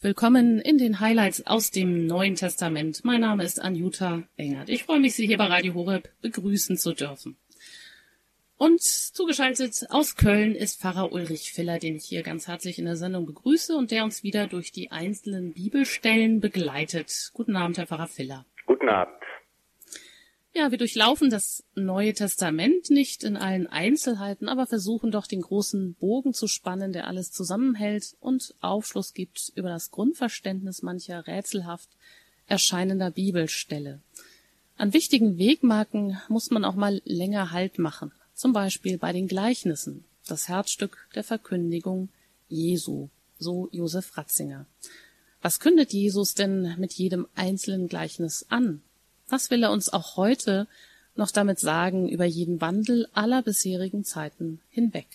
Willkommen in den Highlights aus dem Neuen Testament. Mein Name ist Anjuta Engert. Ich freue mich, Sie hier bei Radio Horeb begrüßen zu dürfen. Und zugeschaltet aus Köln ist Pfarrer Ulrich Filler, den ich hier ganz herzlich in der Sendung begrüße und der uns wieder durch die einzelnen Bibelstellen begleitet. Guten Abend, Herr Pfarrer Filler. Guten Abend. Ja, wir durchlaufen das Neue Testament nicht in allen Einzelheiten, aber versuchen doch den großen Bogen zu spannen, der alles zusammenhält und Aufschluss gibt über das Grundverständnis mancher rätselhaft erscheinender Bibelstelle. An wichtigen Wegmarken muss man auch mal länger Halt machen, zum Beispiel bei den Gleichnissen, das Herzstück der Verkündigung Jesu, so Josef Ratzinger. Was kündet Jesus denn mit jedem einzelnen Gleichnis an? Was will er uns auch heute noch damit sagen über jeden Wandel aller bisherigen Zeiten hinweg?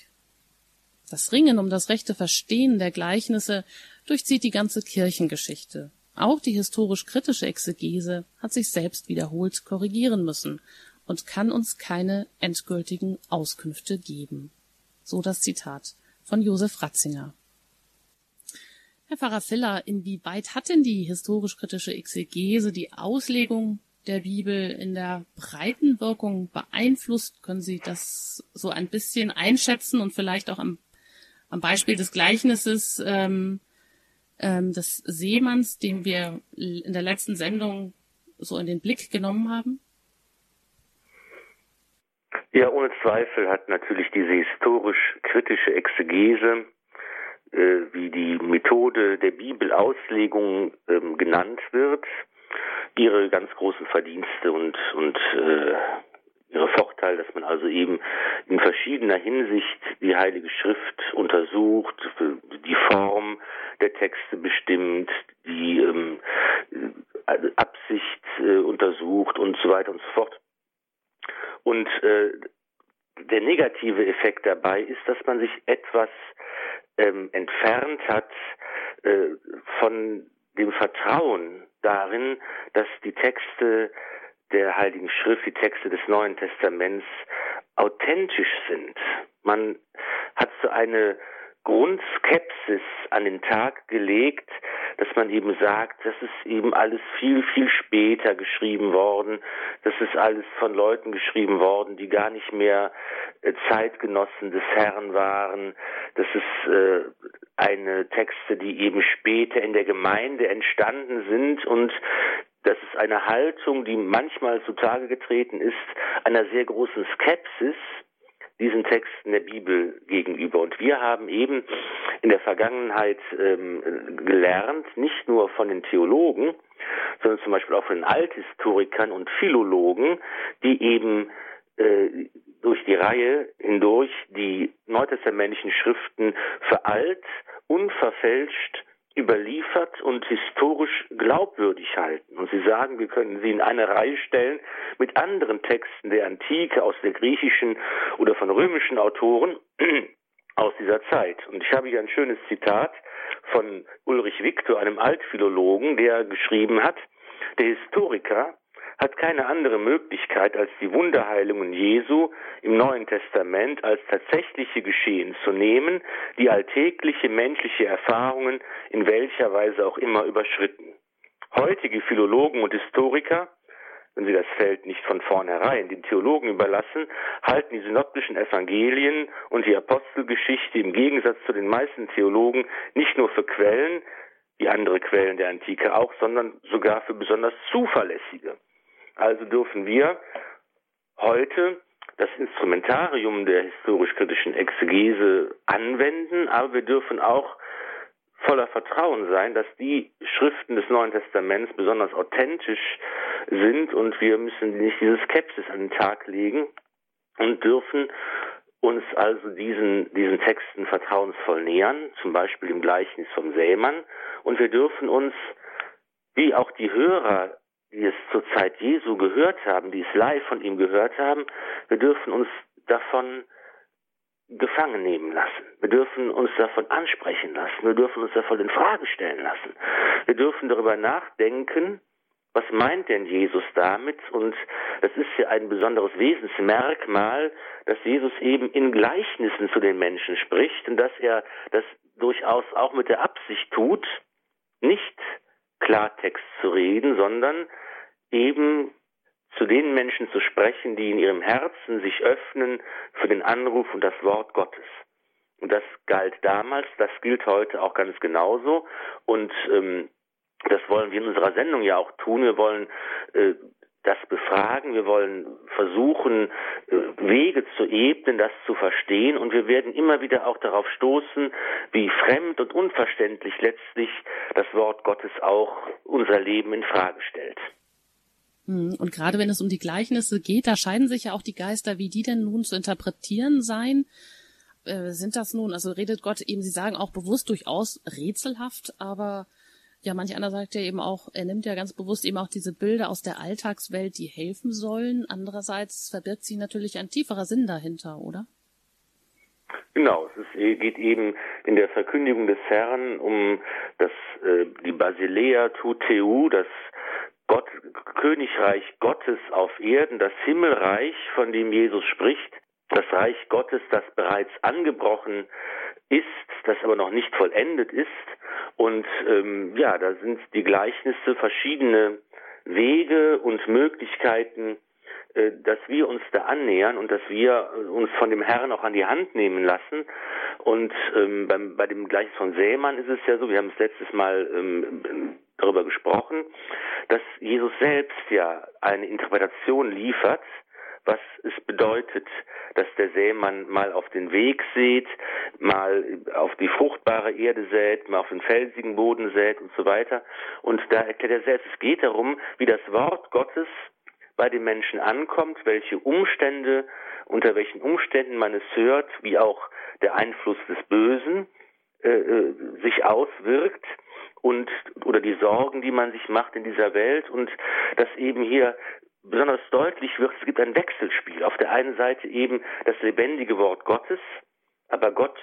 Das Ringen um das rechte Verstehen der Gleichnisse durchzieht die ganze Kirchengeschichte. Auch die historisch-kritische Exegese hat sich selbst wiederholt korrigieren müssen und kann uns keine endgültigen Auskünfte geben. So das Zitat von Josef Ratzinger. Herr Pfarrer Filler, inwieweit hat denn die historisch-kritische Exegese die Auslegung der Bibel in der breiten Wirkung beeinflusst? Können Sie das so ein bisschen einschätzen und vielleicht auch am, am Beispiel des Gleichnisses ähm, ähm, des Seemanns, den wir in der letzten Sendung so in den Blick genommen haben? Ja, ohne Zweifel hat natürlich diese historisch-kritische Exegese, äh, wie die Methode der Bibelauslegung ähm, genannt wird, ihre ganz großen Verdienste und, und äh, ihre Vorteile, dass man also eben in verschiedener Hinsicht die Heilige Schrift untersucht, die Form der Texte bestimmt, die ähm, Absicht äh, untersucht und so weiter und so fort. Und äh, der negative Effekt dabei ist, dass man sich etwas ähm, entfernt hat äh, von dem Vertrauen darin, dass die Texte der Heiligen Schrift, die Texte des Neuen Testaments authentisch sind. Man hat so eine Grundskepsis an den Tag gelegt, dass man eben sagt, das ist eben alles viel, viel später geschrieben worden, das ist alles von Leuten geschrieben worden, die gar nicht mehr äh, Zeitgenossen des Herrn waren, das ist äh, eine Texte, die eben später in der Gemeinde entstanden sind und das ist eine Haltung, die manchmal zutage getreten ist, einer sehr großen Skepsis diesen Texten der Bibel gegenüber. Und wir haben eben in der Vergangenheit ähm, gelernt, nicht nur von den Theologen, sondern zum Beispiel auch von den Althistorikern und Philologen, die eben äh, durch die Reihe hindurch die neutestamentlichen Schriften für alt, unverfälscht überliefert und historisch glaubwürdig halten. Und sie sagen, wir können sie in eine Reihe stellen mit anderen Texten der Antike, aus der griechischen oder von römischen Autoren aus dieser Zeit. Und ich habe hier ein schönes Zitat von Ulrich Victor, einem Altphilologen, der geschrieben hat, der Historiker hat keine andere Möglichkeit, als die Wunderheilungen Jesu im Neuen Testament als tatsächliche Geschehen zu nehmen, die alltägliche menschliche Erfahrungen in welcher Weise auch immer überschritten. Heutige Philologen und Historiker wenn sie das Feld nicht von vornherein den Theologen überlassen, halten die synoptischen Evangelien und die Apostelgeschichte im Gegensatz zu den meisten Theologen nicht nur für Quellen, wie andere Quellen der Antike auch, sondern sogar für besonders zuverlässige. Also dürfen wir heute das Instrumentarium der historisch-kritischen Exegese anwenden, aber wir dürfen auch voller Vertrauen sein, dass die Schriften des Neuen Testaments besonders authentisch sind und wir müssen nicht diese Skepsis an den Tag legen und dürfen uns also diesen, diesen Texten vertrauensvoll nähern, zum Beispiel im Gleichnis vom Sämann. Und wir dürfen uns, wie auch die Hörer die es zur Zeit Jesu gehört haben, die es live von ihm gehört haben, wir dürfen uns davon gefangen nehmen lassen. Wir dürfen uns davon ansprechen lassen. Wir dürfen uns davon in Frage stellen lassen. Wir dürfen darüber nachdenken, was meint denn Jesus damit? Und es ist ja ein besonderes Wesensmerkmal, dass Jesus eben in Gleichnissen zu den Menschen spricht und dass er das durchaus auch mit der Absicht tut, Klartext zu reden, sondern eben zu den Menschen zu sprechen, die in ihrem Herzen sich öffnen für den Anruf und das Wort Gottes. Und das galt damals, das gilt heute auch ganz genauso. Und ähm, das wollen wir in unserer Sendung ja auch tun. Wir wollen äh, das befragen, wir wollen versuchen, äh, Wege zu ebnen, das zu verstehen und wir werden immer wieder auch darauf stoßen, wie fremd und unverständlich letztlich das Wort Gottes auch unser Leben in Frage stellt. Hm, und gerade wenn es um die Gleichnisse geht, da scheiden sich ja auch die Geister, wie die denn nun zu interpretieren seien. Äh, sind das nun, also redet Gott eben, Sie sagen auch bewusst durchaus rätselhaft, aber ja, manch einer sagt ja eben auch, er nimmt ja ganz bewusst eben auch diese Bilder aus der Alltagswelt, die helfen sollen. Andererseits verbirgt sich natürlich ein tieferer Sinn dahinter, oder? Genau, es ist, geht eben in der Verkündigung des Herrn um das äh, die Basilea tu Teu, das Gott, Königreich Gottes auf Erden, das Himmelreich, von dem Jesus spricht, das Reich Gottes, das bereits angebrochen ist, das aber noch nicht vollendet ist. Und ähm, ja, da sind die Gleichnisse verschiedene Wege und Möglichkeiten, äh, dass wir uns da annähern und dass wir uns von dem Herrn auch an die Hand nehmen lassen. Und ähm, beim, bei dem Gleichnis von Sämann ist es ja so, wir haben es letztes Mal ähm, darüber gesprochen, dass Jesus selbst ja eine Interpretation liefert, was es bedeutet, dass der Sämann mal auf den Weg sät, mal auf die fruchtbare Erde sät, mal auf den felsigen Boden sät und so weiter. Und da erklärt er selbst, es geht darum, wie das Wort Gottes bei den Menschen ankommt, welche Umstände, unter welchen Umständen man es hört, wie auch der Einfluss des Bösen äh, äh sich auswirkt und oder die Sorgen, die man sich macht in dieser Welt und dass eben hier besonders deutlich wird, es gibt ein Wechselspiel. Auf der einen Seite eben das lebendige Wort Gottes, aber Gott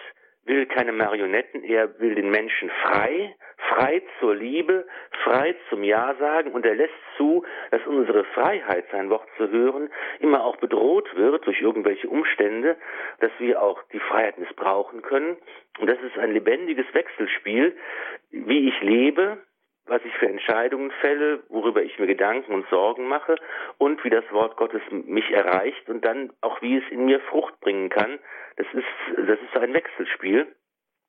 will keine Marionetten, er will den Menschen frei, frei zur Liebe, frei zum Ja sagen und er lässt zu, dass unsere Freiheit, sein Wort zu hören, immer auch bedroht wird durch irgendwelche Umstände, dass wir auch die Freiheit missbrauchen können. Und das ist ein lebendiges Wechselspiel, wie ich lebe, was ich für Entscheidungen fälle, worüber ich mir Gedanken und Sorgen mache und wie das Wort Gottes mich erreicht und dann auch wie es in mir Frucht bringen kann. Das ist, das ist ein Wechselspiel.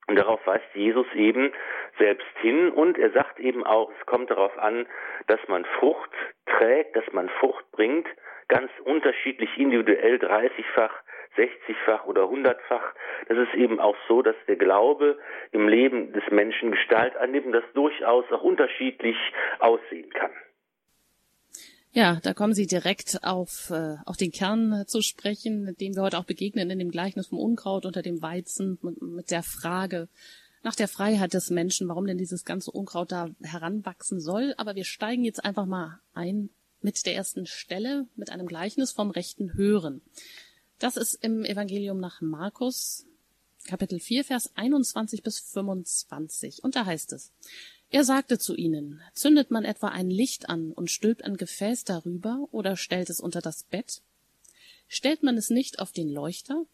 Und darauf weist Jesus eben selbst hin und er sagt eben auch, es kommt darauf an, dass man Frucht trägt, dass man Frucht bringt, ganz unterschiedlich individuell, 30-fach, 60-fach oder 100-fach. Das ist eben auch so, dass der Glaube im Leben des Menschen Gestalt annimmt und das durchaus auch unterschiedlich aussehen kann. Ja, da kommen Sie direkt auf, äh, auf den Kern äh, zu sprechen, dem wir heute auch begegnen in dem Gleichnis vom Unkraut unter dem Weizen mit, mit der Frage nach der Freiheit des Menschen, warum denn dieses ganze Unkraut da heranwachsen soll. Aber wir steigen jetzt einfach mal ein mit der ersten Stelle, mit einem Gleichnis vom rechten Hören. Das ist im Evangelium nach Markus, Kapitel 4, Vers 21 bis 25. Und da heißt es, er sagte zu ihnen, zündet man etwa ein Licht an und stülpt ein Gefäß darüber oder stellt es unter das Bett? Stellt man es nicht auf den Leuchter?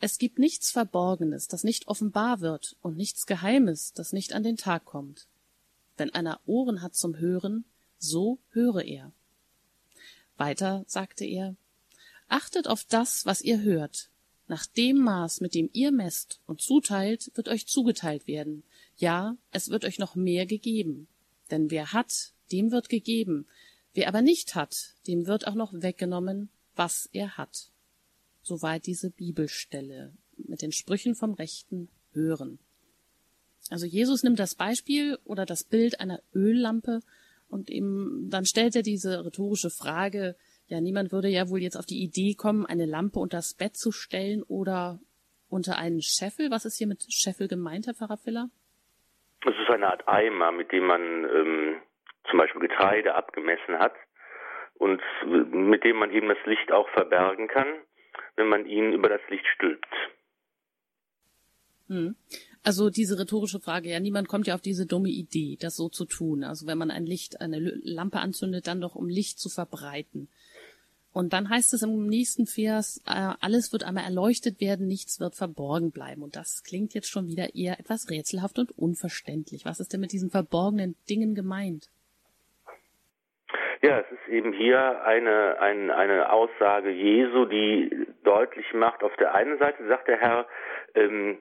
Es gibt nichts Verborgenes, das nicht offenbar wird, und nichts Geheimes, das nicht an den Tag kommt. Wenn einer Ohren hat zum Hören, so höre er. Weiter sagte er, Achtet auf das, was ihr hört. Nach dem Maß, mit dem ihr messt und zuteilt, wird euch zugeteilt werden. Ja, es wird euch noch mehr gegeben. Denn wer hat, dem wird gegeben. Wer aber nicht hat, dem wird auch noch weggenommen, was er hat. Soweit diese Bibelstelle mit den Sprüchen vom rechten Hören. Also Jesus nimmt das Beispiel oder das Bild einer Öllampe und eben dann stellt er diese rhetorische Frage, ja, niemand würde ja wohl jetzt auf die Idee kommen, eine Lampe unter das Bett zu stellen oder unter einen Scheffel. Was ist hier mit Scheffel gemeint, Herr Pfarrer Filler? Es ist eine Art Eimer, mit dem man ähm, zum Beispiel Getreide abgemessen hat und mit dem man eben das Licht auch verbergen kann, wenn man ihn über das Licht stülpt. Hm. Also diese rhetorische Frage, ja, niemand kommt ja auf diese dumme Idee, das so zu tun. Also wenn man ein Licht, eine Lampe anzündet, dann doch um Licht zu verbreiten. Und dann heißt es im nächsten Vers, äh, alles wird einmal erleuchtet werden, nichts wird verborgen bleiben. Und das klingt jetzt schon wieder eher etwas rätselhaft und unverständlich. Was ist denn mit diesen verborgenen Dingen gemeint? Ja, es ist eben hier eine, eine, eine Aussage Jesu, die deutlich macht, auf der einen Seite sagt der Herr, ähm,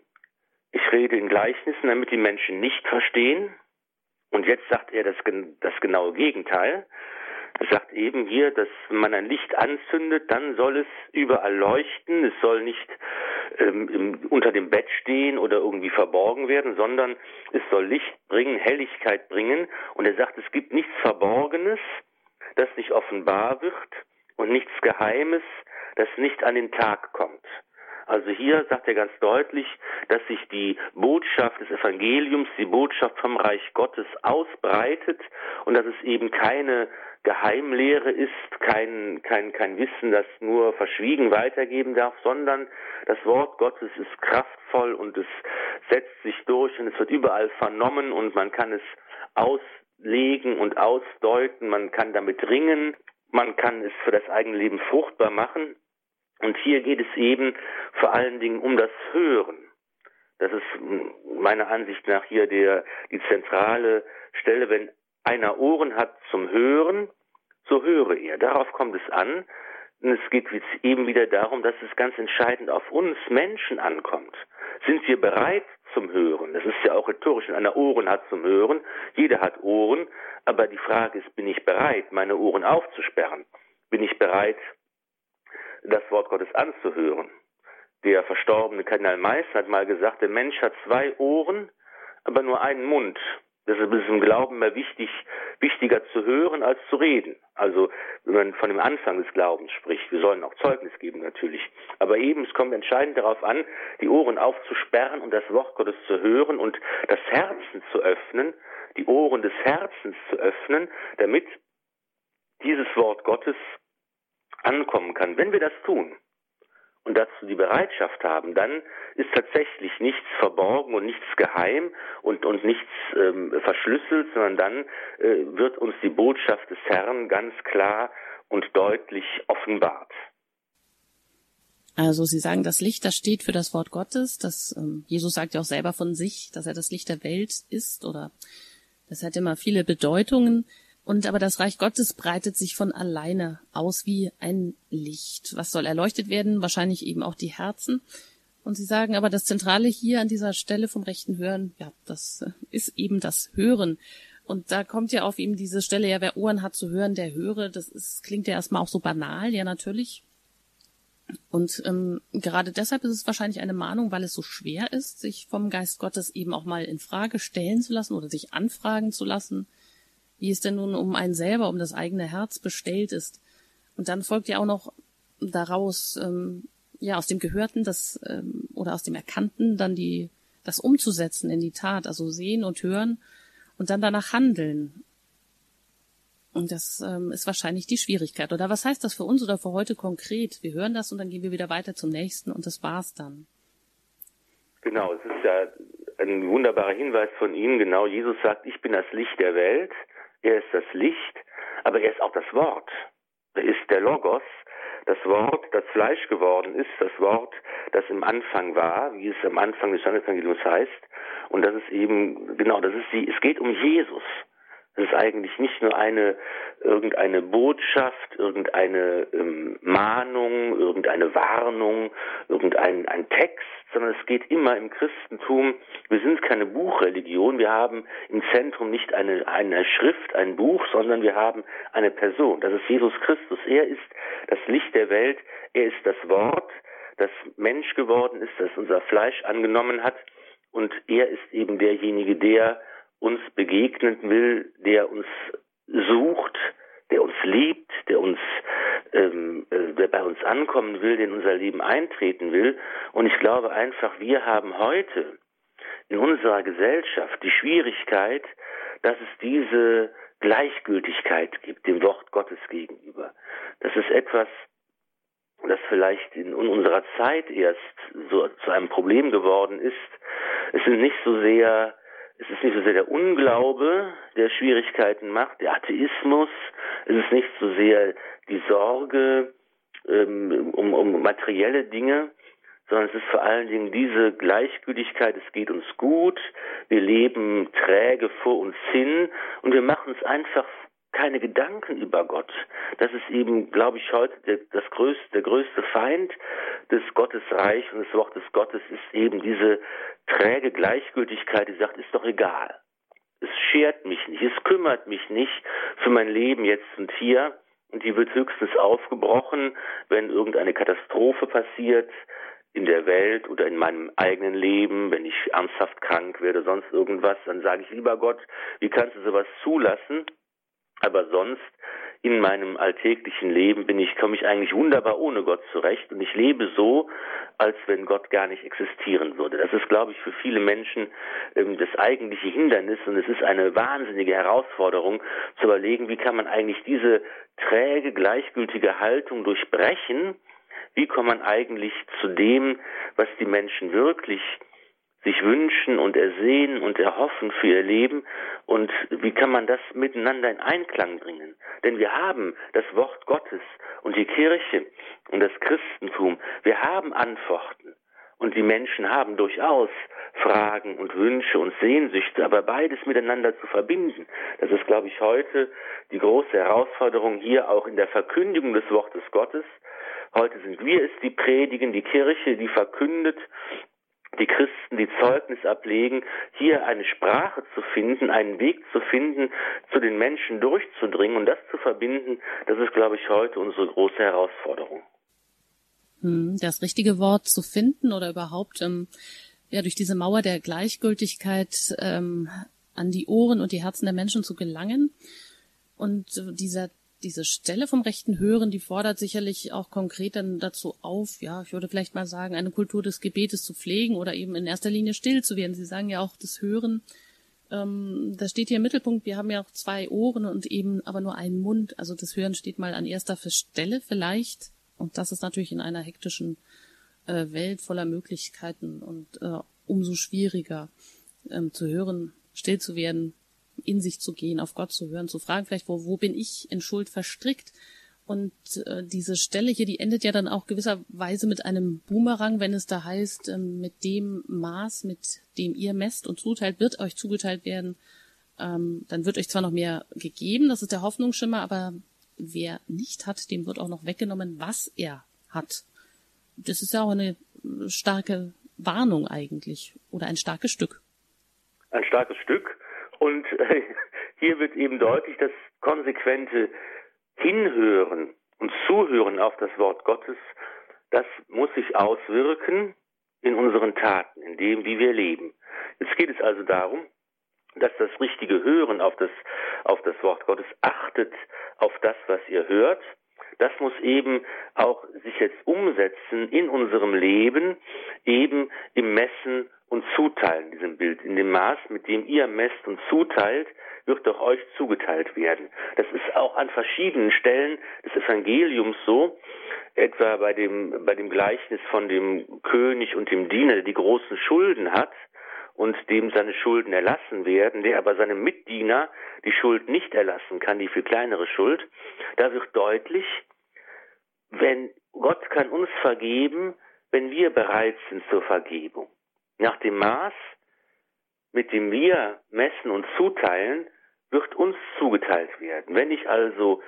ich rede in Gleichnissen, damit die Menschen nicht verstehen. Und jetzt sagt er das, das genaue Gegenteil. Er sagt eben hier, dass wenn man ein Licht anzündet, dann soll es überall leuchten. Es soll nicht ähm, unter dem Bett stehen oder irgendwie verborgen werden, sondern es soll Licht bringen, Helligkeit bringen. Und er sagt, es gibt nichts Verborgenes, das nicht offenbar wird und nichts Geheimes, das nicht an den Tag kommt. Also hier sagt er ganz deutlich, dass sich die Botschaft des Evangeliums, die Botschaft vom Reich Gottes ausbreitet und dass es eben keine Geheimlehre ist, kein, kein, kein Wissen, das nur verschwiegen weitergeben darf, sondern das Wort Gottes ist kraftvoll und es setzt sich durch und es wird überall vernommen und man kann es auslegen und ausdeuten, man kann damit ringen, man kann es für das eigene Leben fruchtbar machen. Und hier geht es eben vor allen Dingen um das Hören. Das ist meiner Ansicht nach hier der, die zentrale Stelle, wenn einer Ohren hat zum Hören, so höre er. Darauf kommt es an. Und es geht eben wieder darum, dass es ganz entscheidend auf uns Menschen ankommt. Sind wir bereit zum Hören? Das ist ja auch rhetorisch, wenn einer Ohren hat zum Hören. Jeder hat Ohren, aber die Frage ist, bin ich bereit, meine Ohren aufzusperren? Bin ich bereit, das Wort Gottes anzuhören? Der verstorbene Kardinal Meister hat mal gesagt, der Mensch hat zwei Ohren, aber nur einen Mund. Deshalb ist es im Glauben immer wichtig, wichtiger zu hören als zu reden. Also, wenn man von dem Anfang des Glaubens spricht, wir sollen auch Zeugnis geben natürlich. Aber eben, es kommt entscheidend darauf an, die Ohren aufzusperren und das Wort Gottes zu hören und das Herzen zu öffnen, die Ohren des Herzens zu öffnen, damit dieses Wort Gottes ankommen kann. Wenn wir das tun, und dazu die Bereitschaft haben, dann ist tatsächlich nichts verborgen und nichts geheim und, und nichts ähm, verschlüsselt, sondern dann äh, wird uns die Botschaft des Herrn ganz klar und deutlich offenbart. Also Sie sagen, das Licht, das steht für das Wort Gottes. Das ähm, Jesus sagt ja auch selber von sich, dass er das Licht der Welt ist oder das hat immer viele Bedeutungen. Und aber das Reich Gottes breitet sich von alleine aus wie ein Licht. Was soll erleuchtet werden? Wahrscheinlich eben auch die Herzen. Und sie sagen aber, das Zentrale hier an dieser Stelle vom rechten Hören, ja, das ist eben das Hören. Und da kommt ja auf ihm diese Stelle, ja, wer Ohren hat zu hören, der höre. Das ist, klingt ja erstmal auch so banal, ja, natürlich. Und ähm, gerade deshalb ist es wahrscheinlich eine Mahnung, weil es so schwer ist, sich vom Geist Gottes eben auch mal in Frage stellen zu lassen oder sich anfragen zu lassen wie es denn nun um einen selber, um das eigene Herz bestellt ist. Und dann folgt ja auch noch daraus, ähm, ja, aus dem Gehörten das, ähm, oder aus dem Erkannten dann die, das umzusetzen in die Tat, also sehen und hören und dann danach handeln. Und das ähm, ist wahrscheinlich die Schwierigkeit. Oder was heißt das für uns oder für heute konkret? Wir hören das und dann gehen wir wieder weiter zum nächsten und das war's dann. Genau, es ist ja ein wunderbarer Hinweis von Ihnen. Genau, Jesus sagt, ich bin das Licht der Welt. Er ist das Licht, aber er ist auch das Wort. Er ist der Logos, das Wort, das Fleisch geworden ist, das Wort, das im Anfang war, wie es am Anfang des Evangeliums heißt. Und das ist eben, genau, das ist die, es geht um Jesus. Es ist eigentlich nicht nur eine irgendeine Botschaft, irgendeine ähm, Mahnung, irgendeine Warnung, irgendein ein Text, sondern es geht immer im Christentum. Wir sind keine Buchreligion. Wir haben im Zentrum nicht eine eine Schrift, ein Buch, sondern wir haben eine Person. Das ist Jesus Christus. Er ist das Licht der Welt. Er ist das Wort, das Mensch geworden ist, das unser Fleisch angenommen hat. Und er ist eben derjenige, der uns begegnen will, der uns sucht, der uns liebt, der uns, ähm, äh, der bei uns ankommen will, der in unser Leben eintreten will. Und ich glaube einfach, wir haben heute in unserer Gesellschaft die Schwierigkeit, dass es diese Gleichgültigkeit gibt dem Wort Gottes gegenüber. Das ist etwas, das vielleicht in unserer Zeit erst so zu einem Problem geworden ist. Es sind nicht so sehr es ist nicht so sehr der Unglaube, der Schwierigkeiten macht, der Atheismus. Es ist nicht so sehr die Sorge ähm, um, um materielle Dinge, sondern es ist vor allen Dingen diese Gleichgültigkeit, es geht uns gut, wir leben träge vor uns hin und wir machen es einfach keine Gedanken über Gott. Das ist eben, glaube ich, heute der, das größte, der größte Feind des Gottesreich und des Wortes Gottes ist eben diese träge Gleichgültigkeit, die sagt, ist doch egal. Es schert mich nicht, es kümmert mich nicht für mein Leben jetzt und hier. Die wird höchstens aufgebrochen, wenn irgendeine Katastrophe passiert in der Welt oder in meinem eigenen Leben, wenn ich ernsthaft krank werde, sonst irgendwas, dann sage ich lieber Gott, wie kannst du sowas zulassen? Aber sonst in meinem alltäglichen Leben bin ich, komme ich eigentlich wunderbar ohne Gott zurecht und ich lebe so, als wenn Gott gar nicht existieren würde. Das ist, glaube ich, für viele Menschen ähm, das eigentliche Hindernis und es ist eine wahnsinnige Herausforderung zu überlegen, wie kann man eigentlich diese träge, gleichgültige Haltung durchbrechen, wie kommt man eigentlich zu dem, was die Menschen wirklich sich wünschen und ersehen und erhoffen für ihr Leben und wie kann man das miteinander in Einklang bringen? Denn wir haben das Wort Gottes und die Kirche und das Christentum, wir haben Antworten und die Menschen haben durchaus Fragen und Wünsche und Sehnsüchte, aber beides miteinander zu verbinden, das ist, glaube ich, heute die große Herausforderung hier auch in der Verkündigung des Wortes Gottes. Heute sind wir es, die predigen, die Kirche, die verkündet die Christen, die Zeugnis ablegen, hier eine Sprache zu finden, einen Weg zu finden, zu den Menschen durchzudringen und das zu verbinden, das ist, glaube ich, heute unsere große Herausforderung. Hm, das richtige Wort zu finden oder überhaupt ähm, ja durch diese Mauer der Gleichgültigkeit ähm, an die Ohren und die Herzen der Menschen zu gelangen. Und dieser diese Stelle vom rechten Hören, die fordert sicherlich auch konkret dann dazu auf, ja, ich würde vielleicht mal sagen, eine Kultur des Gebetes zu pflegen oder eben in erster Linie still zu werden. Sie sagen ja auch das Hören, ähm, das steht hier im Mittelpunkt. Wir haben ja auch zwei Ohren und eben aber nur einen Mund. Also das Hören steht mal an erster Stelle vielleicht. Und das ist natürlich in einer hektischen äh, Welt voller Möglichkeiten und äh, umso schwieriger ähm, zu hören, still zu werden, in sich zu gehen, auf Gott zu hören, zu fragen vielleicht, wo, wo bin ich in Schuld verstrickt? Und äh, diese Stelle hier, die endet ja dann auch gewisserweise mit einem Boomerang, wenn es da heißt, äh, mit dem Maß, mit dem ihr messt und zuteilt, wird euch zugeteilt werden. Ähm, dann wird euch zwar noch mehr gegeben, das ist der Hoffnungsschimmer, aber wer nicht hat, dem wird auch noch weggenommen, was er hat. Das ist ja auch eine starke Warnung eigentlich oder ein starkes Stück. Ein starkes Stück und äh, hier wird eben deutlich, dass konsequente Hinhören und Zuhören auf das Wort Gottes, das muss sich auswirken in unseren Taten, in dem, wie wir leben. Jetzt geht es also darum, dass das richtige Hören auf das, auf das Wort Gottes achtet auf das, was ihr hört. Das muss eben auch sich jetzt umsetzen in unserem Leben, eben im Messen und zuteilen, diesem Bild. In dem Maß, mit dem ihr messt und zuteilt, wird doch euch zugeteilt werden. Das ist auch an verschiedenen Stellen des Evangeliums so, etwa bei dem, bei dem Gleichnis von dem König und dem Diener, der die großen Schulden hat und dem seine Schulden erlassen werden, der aber seinem Mitdiener die Schuld nicht erlassen kann, die viel kleinere Schuld. Da wird deutlich, wenn Gott kann uns vergeben, wenn wir bereit sind zur Vergebung. Nach dem Maß, mit dem wir messen und zuteilen, wird uns zugeteilt werden. Wenn ich also,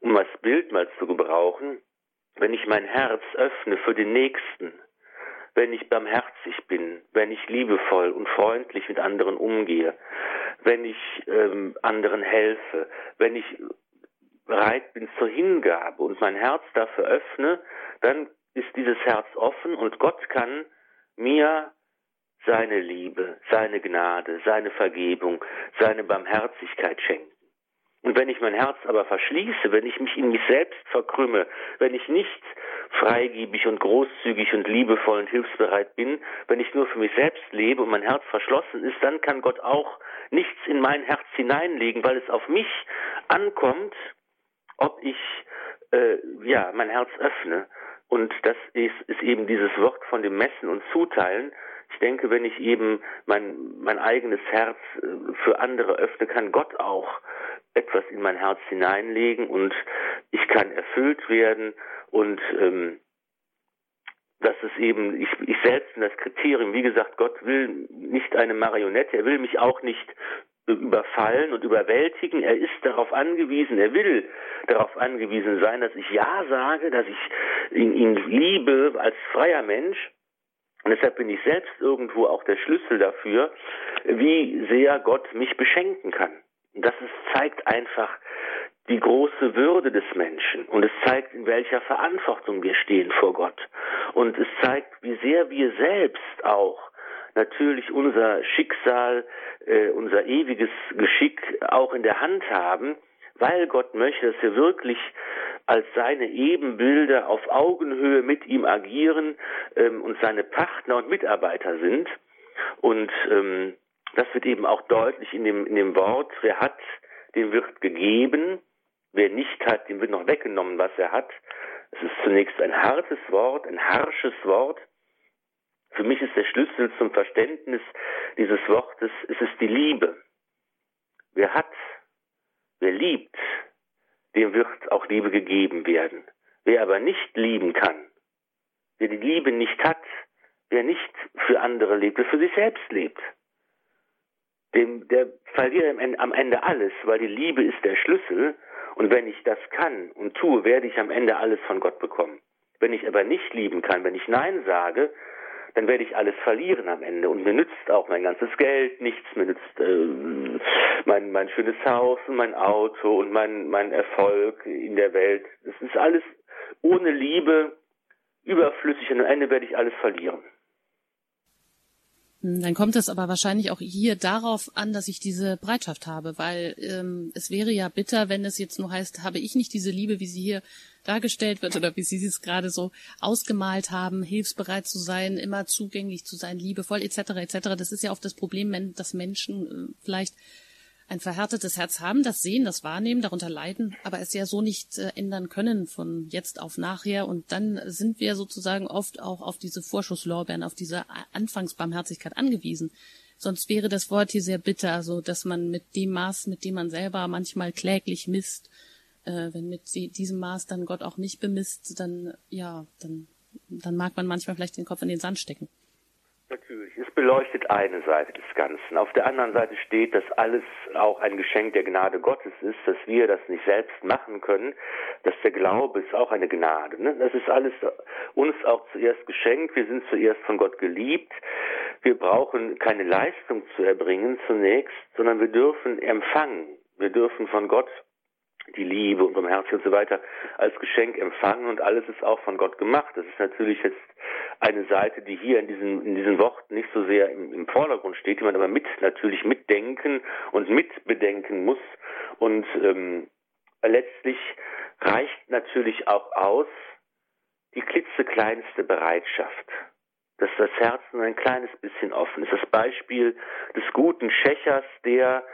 um das Bild mal zu gebrauchen, wenn ich mein Herz öffne für den Nächsten, wenn ich barmherzig bin, wenn ich liebevoll und freundlich mit anderen umgehe, wenn ich ähm, anderen helfe, wenn ich bereit bin zur Hingabe und mein Herz dafür öffne, dann ist dieses Herz offen und Gott kann mir seine Liebe, seine Gnade, seine Vergebung, seine Barmherzigkeit schenken. Und wenn ich mein Herz aber verschließe, wenn ich mich in mich selbst verkrümme, wenn ich nicht freigebig und großzügig und liebevoll und hilfsbereit bin, wenn ich nur für mich selbst lebe und mein Herz verschlossen ist, dann kann Gott auch nichts in mein Herz hineinlegen, weil es auf mich ankommt, ob ich äh, ja mein Herz öffne. Und das ist, ist eben dieses Wort von dem Messen und Zuteilen, ich denke, wenn ich eben mein, mein eigenes Herz äh, für andere öffne, kann Gott auch etwas in mein Herz hineinlegen und ich kann erfüllt werden und ähm, das ist eben, ich, ich selbst bin das Kriterium. Wie gesagt, Gott will nicht eine Marionette, er will mich auch nicht überfallen und überwältigen. Er ist darauf angewiesen, er will darauf angewiesen sein, dass ich Ja sage, dass ich ihn, ihn liebe als freier Mensch. Und deshalb bin ich selbst irgendwo auch der Schlüssel dafür, wie sehr Gott mich beschenken kann. Und das ist, zeigt einfach die große Würde des Menschen und es zeigt, in welcher Verantwortung wir stehen vor Gott. Und es zeigt, wie sehr wir selbst auch natürlich unser Schicksal, äh, unser ewiges Geschick auch in der Hand haben, weil Gott möchte, dass wir wirklich als seine Ebenbilder auf Augenhöhe mit ihm agieren ähm, und seine Partner und Mitarbeiter sind. Und ähm, das wird eben auch deutlich in dem, in dem Wort, wer hat, dem wird gegeben, wer nicht hat, dem wird noch weggenommen, was er hat. Es ist zunächst ein hartes Wort, ein harsches Wort. Für mich ist der Schlüssel zum Verständnis dieses Wortes, es ist die Liebe. Wer hat, wer liebt, dem wird auch Liebe gegeben werden. Wer aber nicht lieben kann, wer die Liebe nicht hat, wer nicht für andere lebt, wer für sich selbst lebt, dem, der verliert am Ende alles, weil die Liebe ist der Schlüssel. Und wenn ich das kann und tue, werde ich am Ende alles von Gott bekommen. Wenn ich aber nicht lieben kann, wenn ich Nein sage, dann werde ich alles verlieren am Ende. Und mir nützt auch mein ganzes Geld nichts, mir nützt äh, mein, mein schönes Haus und mein Auto und mein, mein Erfolg in der Welt. Das ist alles ohne Liebe überflüssig und am Ende werde ich alles verlieren. Hm, dann kommt es aber wahrscheinlich auch hier darauf an, dass ich diese Bereitschaft habe, weil ähm, es wäre ja bitter, wenn es jetzt nur heißt, habe ich nicht diese Liebe, wie sie hier dargestellt wird oder wie Sie es gerade so ausgemalt haben, hilfsbereit zu sein, immer zugänglich zu sein, liebevoll etc. etc. Das ist ja oft das Problem, dass Menschen äh, vielleicht ein verhärtetes Herz haben, das sehen, das wahrnehmen, darunter leiden, aber es ja so nicht äh, ändern können von jetzt auf nachher. Und dann sind wir sozusagen oft auch auf diese Vorschusslorbeeren, auf diese Anfangsbarmherzigkeit angewiesen. Sonst wäre das Wort hier sehr bitter, so dass man mit dem Maß, mit dem man selber manchmal kläglich misst, äh, wenn mit diesem Maß dann Gott auch nicht bemisst, dann ja, dann, dann mag man manchmal vielleicht den Kopf in den Sand stecken. Natürlich, beleuchtet eine Seite des Ganzen. Auf der anderen Seite steht, dass alles auch ein Geschenk der Gnade Gottes ist, dass wir das nicht selbst machen können, dass der Glaube ist auch eine Gnade. Ne? Das ist alles uns auch zuerst geschenkt. Wir sind zuerst von Gott geliebt. Wir brauchen keine Leistung zu erbringen zunächst, sondern wir dürfen empfangen. Wir dürfen von Gott die Liebe und Barmherzigkeit und so weiter als Geschenk empfangen und alles ist auch von Gott gemacht. Das ist natürlich jetzt eine Seite, die hier in diesen, in diesen Worten nicht so sehr im, im Vordergrund steht, die man aber mit natürlich mitdenken und mitbedenken muss. Und ähm, letztlich reicht natürlich auch aus die klitzekleinste Bereitschaft dass das Herz nur ein kleines bisschen offen ist. Das Beispiel des guten Schächers, der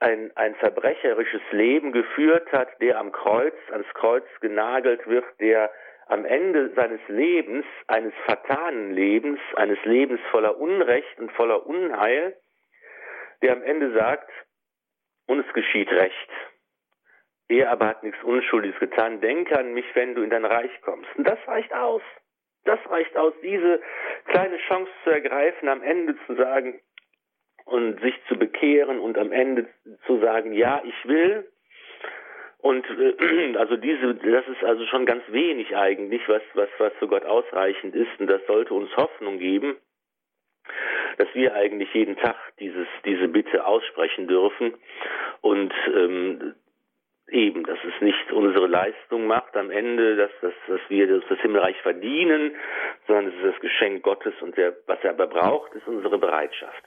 ein, ein verbrecherisches Leben geführt hat, der am Kreuz, ans Kreuz genagelt wird, der am Ende seines Lebens, eines fatalen Lebens, eines Lebens voller Unrecht und voller Unheil, der am Ende sagt, uns geschieht Recht. Er aber hat nichts Unschuldiges getan. Denke an mich, wenn du in dein Reich kommst. Und das reicht aus. Das reicht aus, diese kleine Chance zu ergreifen, am Ende zu sagen, und sich zu bekehren und am Ende zu sagen, ja, ich will. Und äh, also diese, das ist also schon ganz wenig eigentlich, was, was, was für Gott ausreichend ist. Und das sollte uns Hoffnung geben, dass wir eigentlich jeden Tag dieses, diese Bitte aussprechen dürfen. Und ähm, eben, dass es nicht unsere Leistung macht am Ende, dass, dass, dass wir das, das Himmelreich verdienen, sondern es ist das Geschenk Gottes und der, was er aber braucht, ist unsere Bereitschaft.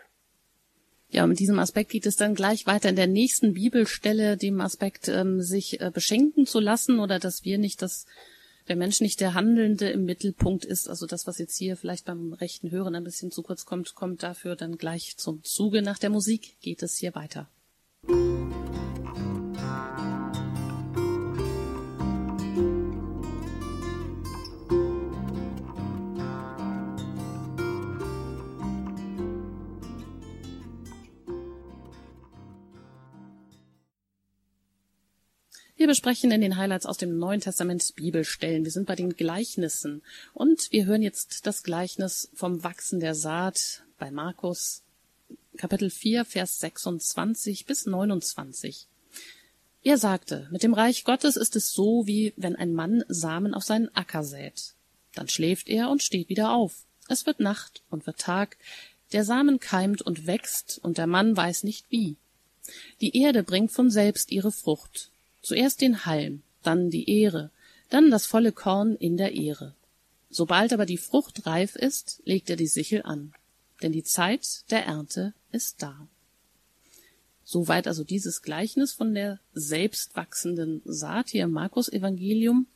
Ja, mit diesem Aspekt geht es dann gleich weiter in der nächsten Bibelstelle, dem Aspekt, ähm, sich äh, beschenken zu lassen oder dass wir nicht das, der Mensch nicht der Handelnde im Mittelpunkt ist. Also das, was jetzt hier vielleicht beim rechten Hören ein bisschen zu kurz kommt, kommt dafür dann gleich zum Zuge. Nach der Musik geht es hier weiter. Wir besprechen in den Highlights aus dem Neuen Testament Bibelstellen. Wir sind bei den Gleichnissen und wir hören jetzt das Gleichnis vom Wachsen der Saat bei Markus Kapitel 4, Vers 26 bis 29. Er sagte, mit dem Reich Gottes ist es so, wie wenn ein Mann Samen auf seinen Acker sät. Dann schläft er und steht wieder auf. Es wird Nacht und wird Tag, der Samen keimt und wächst, und der Mann weiß nicht wie. Die Erde bringt von selbst ihre Frucht. Zuerst den Halm, dann die Ehre, dann das volle Korn in der Ehre. Sobald aber die Frucht reif ist, legt er die Sichel an, denn die Zeit der Ernte ist da. Soweit also dieses Gleichnis von der selbst wachsenden Saat hier im Markus Evangelium.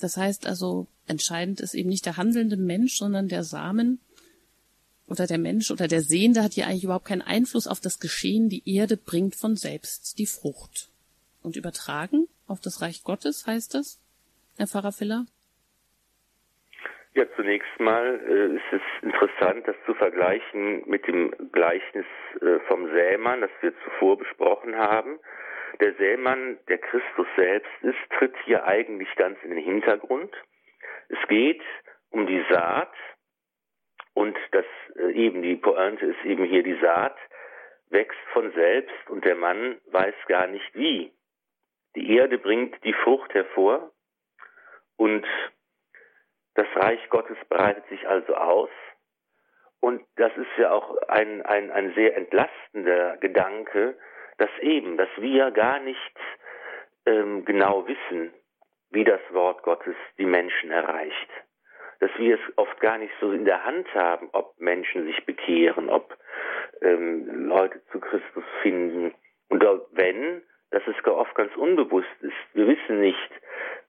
Das heißt also, entscheidend ist eben nicht der handelnde Mensch, sondern der Samen oder der Mensch oder der Sehende hat hier eigentlich überhaupt keinen Einfluss auf das Geschehen. Die Erde bringt von selbst die Frucht. Und übertragen auf das Reich Gottes heißt das, Herr Pfarrer Filler? Ja, zunächst mal äh, ist es interessant, das zu vergleichen mit dem Gleichnis äh, vom Sämann, das wir zuvor besprochen haben. Der Sämann, der Christus selbst ist, tritt hier eigentlich ganz in den Hintergrund. Es geht um die Saat und das äh, eben die Pointe ist eben hier die Saat wächst von selbst und der Mann weiß gar nicht wie. Die Erde bringt die Frucht hervor und das Reich Gottes breitet sich also aus. Und das ist ja auch ein, ein, ein sehr entlastender Gedanke, dass eben, dass wir gar nicht ähm, genau wissen, wie das Wort Gottes die Menschen erreicht. Dass wir es oft gar nicht so in der Hand haben, ob Menschen sich bekehren, ob ähm, Leute zu Christus finden. Und wenn, dass es oft ganz unbewusst ist. Wir wissen nicht,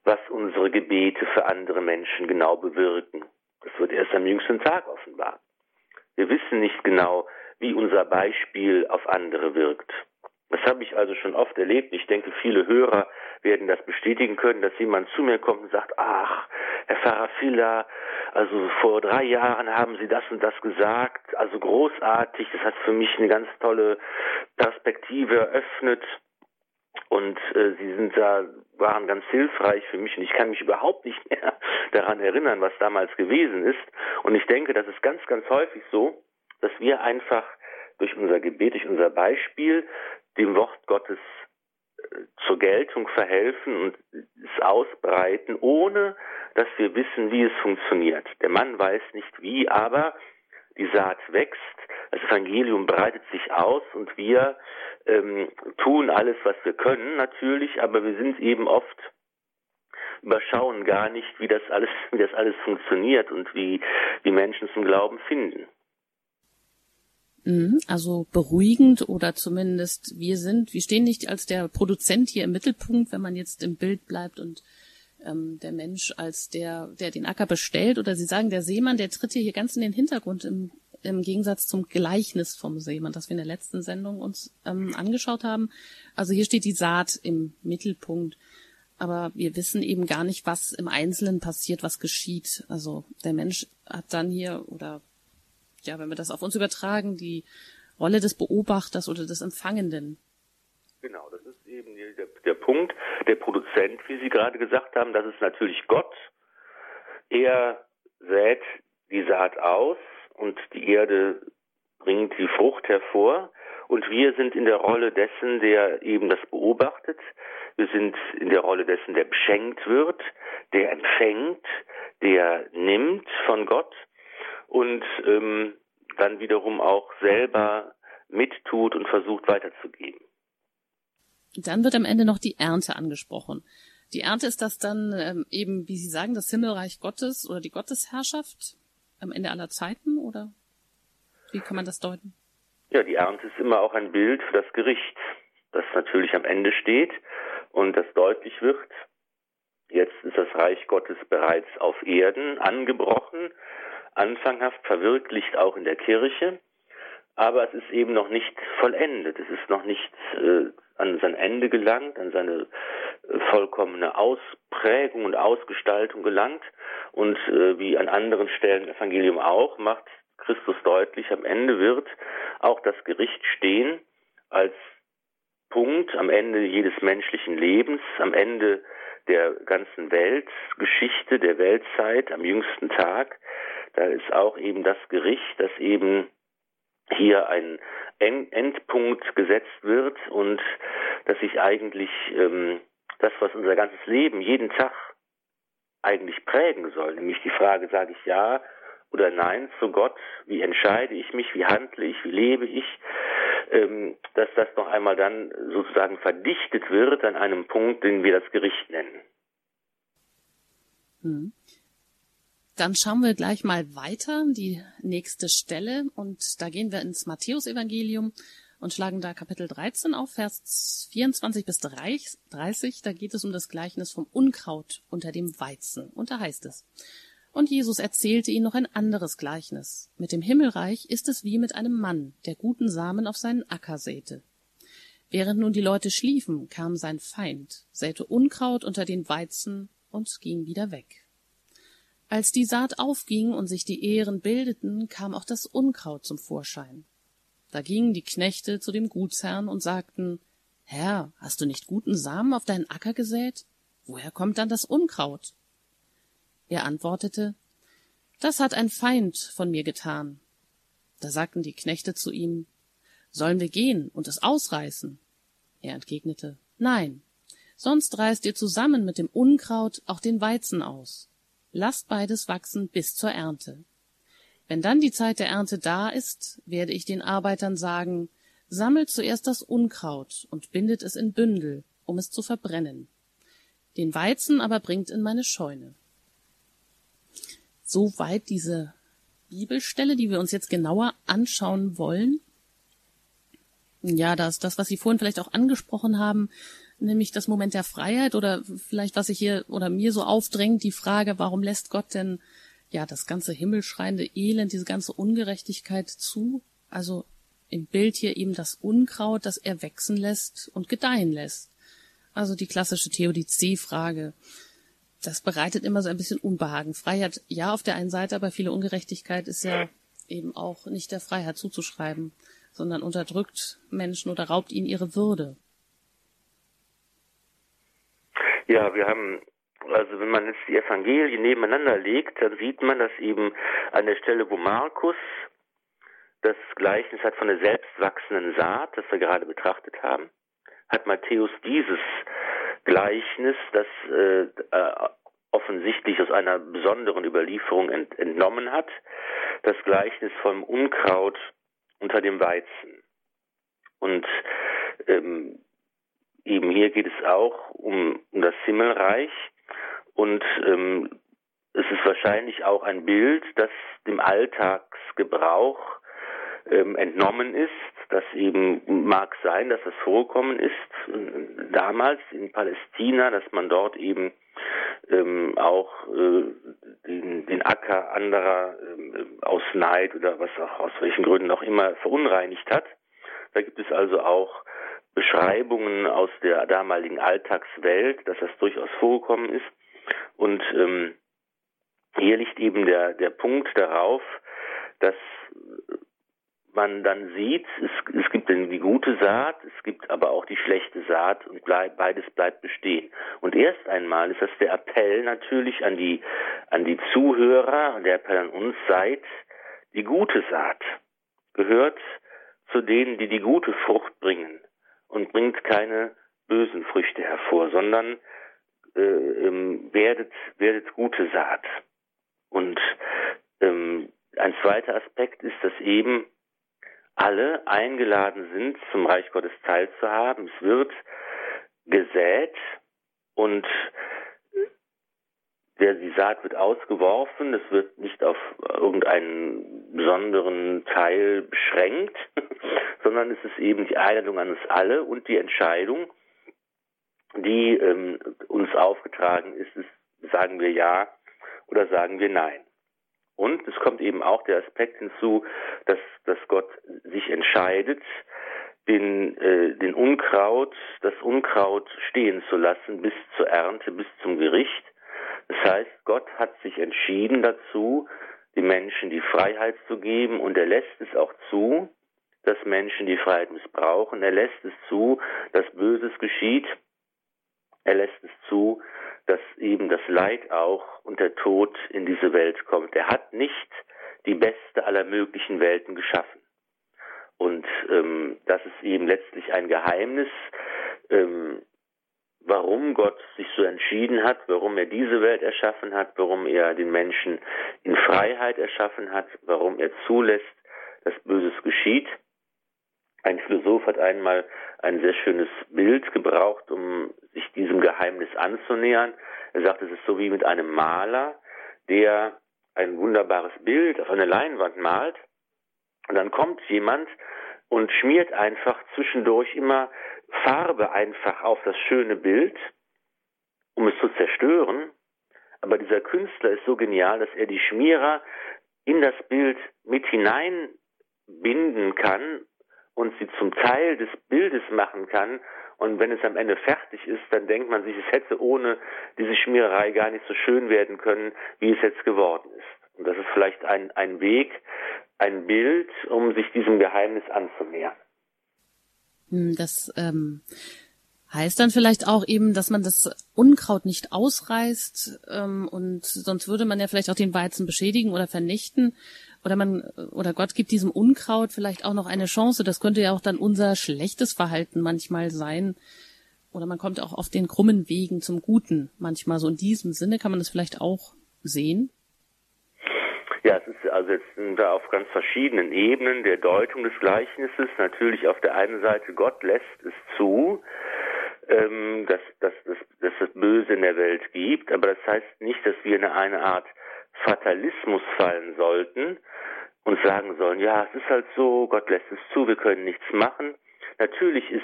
was unsere Gebete für andere Menschen genau bewirken. Das wird erst am jüngsten Tag offenbar. Wir wissen nicht genau, wie unser Beispiel auf andere wirkt. Das habe ich also schon oft erlebt. Ich denke, viele Hörer werden das bestätigen können, dass jemand zu mir kommt und sagt, ach, Herr Pfarrer Filler, also vor drei Jahren haben Sie das und das gesagt, also großartig, das hat für mich eine ganz tolle Perspektive eröffnet. Und äh, sie sind da, waren ganz hilfreich für mich und ich kann mich überhaupt nicht mehr daran erinnern, was damals gewesen ist. Und ich denke, das ist ganz, ganz häufig so, dass wir einfach durch unser Gebet, durch unser Beispiel dem Wort Gottes äh, zur Geltung verhelfen und es ausbreiten, ohne dass wir wissen, wie es funktioniert. Der Mann weiß nicht wie, aber die Saat wächst, das Evangelium breitet sich aus und wir ähm, tun alles, was wir können, natürlich, aber wir sind eben oft überschauen gar nicht, wie das alles, wie das alles funktioniert und wie die Menschen zum Glauben finden. Mhm, also beruhigend oder zumindest wir sind, wir stehen nicht als der Produzent hier im Mittelpunkt, wenn man jetzt im Bild bleibt und ähm, der Mensch als der, der den Acker bestellt oder Sie sagen, der Seemann, der tritt hier ganz in den Hintergrund im, im Gegensatz zum Gleichnis vom Seemann, das wir in der letzten Sendung uns ähm, angeschaut haben. Also hier steht die Saat im Mittelpunkt. Aber wir wissen eben gar nicht, was im Einzelnen passiert, was geschieht. Also der Mensch hat dann hier, oder ja, wenn wir das auf uns übertragen, die Rolle des Beobachters oder des Empfangenden. Genau, der, Punkt. Der Produzent, wie Sie gerade gesagt haben, das ist natürlich Gott. Er sät die Saat aus und die Erde bringt die Frucht hervor. Und wir sind in der Rolle dessen, der eben das beobachtet. Wir sind in der Rolle dessen, der beschenkt wird, der empfängt, der nimmt von Gott und ähm, dann wiederum auch selber mittut und versucht weiterzugeben. Dann wird am Ende noch die Ernte angesprochen. Die Ernte ist das dann ähm, eben, wie Sie sagen, das Himmelreich Gottes oder die Gottesherrschaft am Ende aller Zeiten oder wie kann man das deuten? Ja, die Ernte ist immer auch ein Bild für das Gericht, das natürlich am Ende steht und das deutlich wird. Jetzt ist das Reich Gottes bereits auf Erden angebrochen, anfanghaft verwirklicht auch in der Kirche, aber es ist eben noch nicht vollendet, es ist noch nicht äh, an sein Ende gelangt, an seine vollkommene Ausprägung und Ausgestaltung gelangt. Und äh, wie an anderen Stellen Evangelium auch, macht Christus deutlich, am Ende wird auch das Gericht stehen als Punkt am Ende jedes menschlichen Lebens, am Ende der ganzen Weltgeschichte, der Weltzeit, am jüngsten Tag. Da ist auch eben das Gericht, das eben hier ein Endpunkt gesetzt wird und dass sich eigentlich ähm, das, was unser ganzes Leben jeden Tag eigentlich prägen soll, nämlich die Frage, sage ich ja oder nein zu Gott, wie entscheide ich mich, wie handle ich, wie lebe ich, ähm, dass das noch einmal dann sozusagen verdichtet wird an einem Punkt, den wir das Gericht nennen. Hm. Dann schauen wir gleich mal weiter, die nächste Stelle, und da gehen wir ins Matthäusevangelium und schlagen da Kapitel 13 auf, Vers 24 bis 30. Da geht es um das Gleichnis vom Unkraut unter dem Weizen. Und da heißt es, und Jesus erzählte ihnen noch ein anderes Gleichnis. Mit dem Himmelreich ist es wie mit einem Mann, der guten Samen auf seinen Acker säte. Während nun die Leute schliefen, kam sein Feind, säte Unkraut unter den Weizen und ging wieder weg. Als die Saat aufging und sich die Ähren bildeten, kam auch das Unkraut zum Vorschein. Da gingen die Knechte zu dem Gutsherrn und sagten, Herr, hast du nicht guten Samen auf deinen Acker gesät? Woher kommt dann das Unkraut? Er antwortete, Das hat ein Feind von mir getan. Da sagten die Knechte zu ihm, Sollen wir gehen und es ausreißen? Er entgegnete, Nein, sonst reißt ihr zusammen mit dem Unkraut auch den Weizen aus. Lasst beides wachsen bis zur Ernte. Wenn dann die Zeit der Ernte da ist, werde ich den Arbeitern sagen, sammelt zuerst das Unkraut und bindet es in Bündel, um es zu verbrennen. Den Weizen aber bringt in meine Scheune. Soweit diese Bibelstelle, die wir uns jetzt genauer anschauen wollen. Ja, das, das, was Sie vorhin vielleicht auch angesprochen haben, nämlich das Moment der Freiheit oder vielleicht was sich hier oder mir so aufdrängt, die Frage, warum lässt Gott denn ja das ganze himmelschreiende Elend, diese ganze Ungerechtigkeit zu? Also im Bild hier eben das Unkraut, das er wachsen lässt und gedeihen lässt. Also die klassische Theodizee-Frage. Das bereitet immer so ein bisschen Unbehagen. Freiheit, ja, auf der einen Seite, aber viele Ungerechtigkeit ist ja eben auch nicht der Freiheit zuzuschreiben, sondern unterdrückt Menschen oder raubt ihnen ihre Würde. Ja, wir haben, also wenn man jetzt die Evangelien nebeneinander legt, dann sieht man, dass eben an der Stelle, wo Markus das Gleichnis hat von der selbstwachsenden Saat, das wir gerade betrachtet haben, hat Matthäus dieses Gleichnis, das äh, äh, offensichtlich aus einer besonderen Überlieferung ent, entnommen hat, das Gleichnis vom Unkraut unter dem Weizen. Und ähm, eben hier geht es auch um, das Himmelreich und ähm, es ist wahrscheinlich auch ein Bild, das dem Alltagsgebrauch ähm, entnommen ist, das eben mag sein, dass das vorkommen ist äh, damals in Palästina, dass man dort eben ähm, auch äh, den, den Acker anderer äh, aus Neid oder was auch aus welchen Gründen auch immer verunreinigt hat. Da gibt es also auch Beschreibungen aus der damaligen Alltagswelt, dass das durchaus vorgekommen ist. Und ähm, hier liegt eben der, der Punkt darauf, dass man dann sieht, es, es gibt die gute Saat, es gibt aber auch die schlechte Saat und bleib, beides bleibt bestehen. Und erst einmal ist das der Appell natürlich an die, an die Zuhörer, der Appell an uns, seid die gute Saat, gehört zu denen, die die gute Frucht bringen und bringt keine bösen Früchte hervor, sondern äh, ähm, werdet, werdet gute Saat. Und ähm, ein zweiter Aspekt ist, dass eben alle eingeladen sind, zum Reich Gottes teilzuhaben. Es wird gesät und der, die Saat wird ausgeworfen, es wird nicht auf irgendeinen besonderen Teil beschränkt, sondern es ist eben die Einladung an uns alle und die Entscheidung, die ähm, uns aufgetragen ist, ist, sagen wir ja oder sagen wir nein. Und es kommt eben auch der Aspekt hinzu, dass, dass Gott sich entscheidet, den, äh, den Unkraut, das Unkraut stehen zu lassen bis zur Ernte, bis zum Gericht. Das heißt, Gott hat sich entschieden dazu, den Menschen die Freiheit zu geben und er lässt es auch zu, dass Menschen die Freiheit missbrauchen. Er lässt es zu, dass Böses geschieht. Er lässt es zu, dass eben das Leid auch und der Tod in diese Welt kommt. Er hat nicht die beste aller möglichen Welten geschaffen. Und ähm, das ist eben letztlich ein Geheimnis, ähm, warum Gott sich so entschieden hat, warum er diese Welt erschaffen hat, warum er den Menschen in Freiheit erschaffen hat, warum er zulässt, dass Böses geschieht. Ein Philosoph hat einmal ein sehr schönes Bild gebraucht, um sich diesem Geheimnis anzunähern. Er sagt, es ist so wie mit einem Maler, der ein wunderbares Bild auf eine Leinwand malt. Und dann kommt jemand und schmiert einfach zwischendurch immer Farbe einfach auf das schöne Bild, um es zu zerstören. Aber dieser Künstler ist so genial, dass er die Schmierer in das Bild mit hineinbinden kann und sie zum Teil des Bildes machen kann. Und wenn es am Ende fertig ist, dann denkt man sich, es hätte ohne diese Schmiererei gar nicht so schön werden können, wie es jetzt geworden ist. Und das ist vielleicht ein, ein Weg, ein Bild, um sich diesem Geheimnis anzunähern. Hm, das ähm, heißt dann vielleicht auch eben, dass man das Unkraut nicht ausreißt ähm, und sonst würde man ja vielleicht auch den Weizen beschädigen oder vernichten oder man oder Gott gibt diesem Unkraut vielleicht auch noch eine Chance. Das könnte ja auch dann unser schlechtes Verhalten manchmal sein. Oder man kommt auch auf den krummen Wegen zum Guten manchmal. So in diesem Sinne kann man das vielleicht auch sehen. Also jetzt da auf ganz verschiedenen Ebenen der Deutung des Gleichnisses. Natürlich auf der einen Seite, Gott lässt es zu, ähm, dass, dass, dass, dass es Böse in der Welt gibt, aber das heißt nicht, dass wir in eine Art Fatalismus fallen sollten und sagen sollen, ja, es ist halt so, Gott lässt es zu, wir können nichts machen. Natürlich ist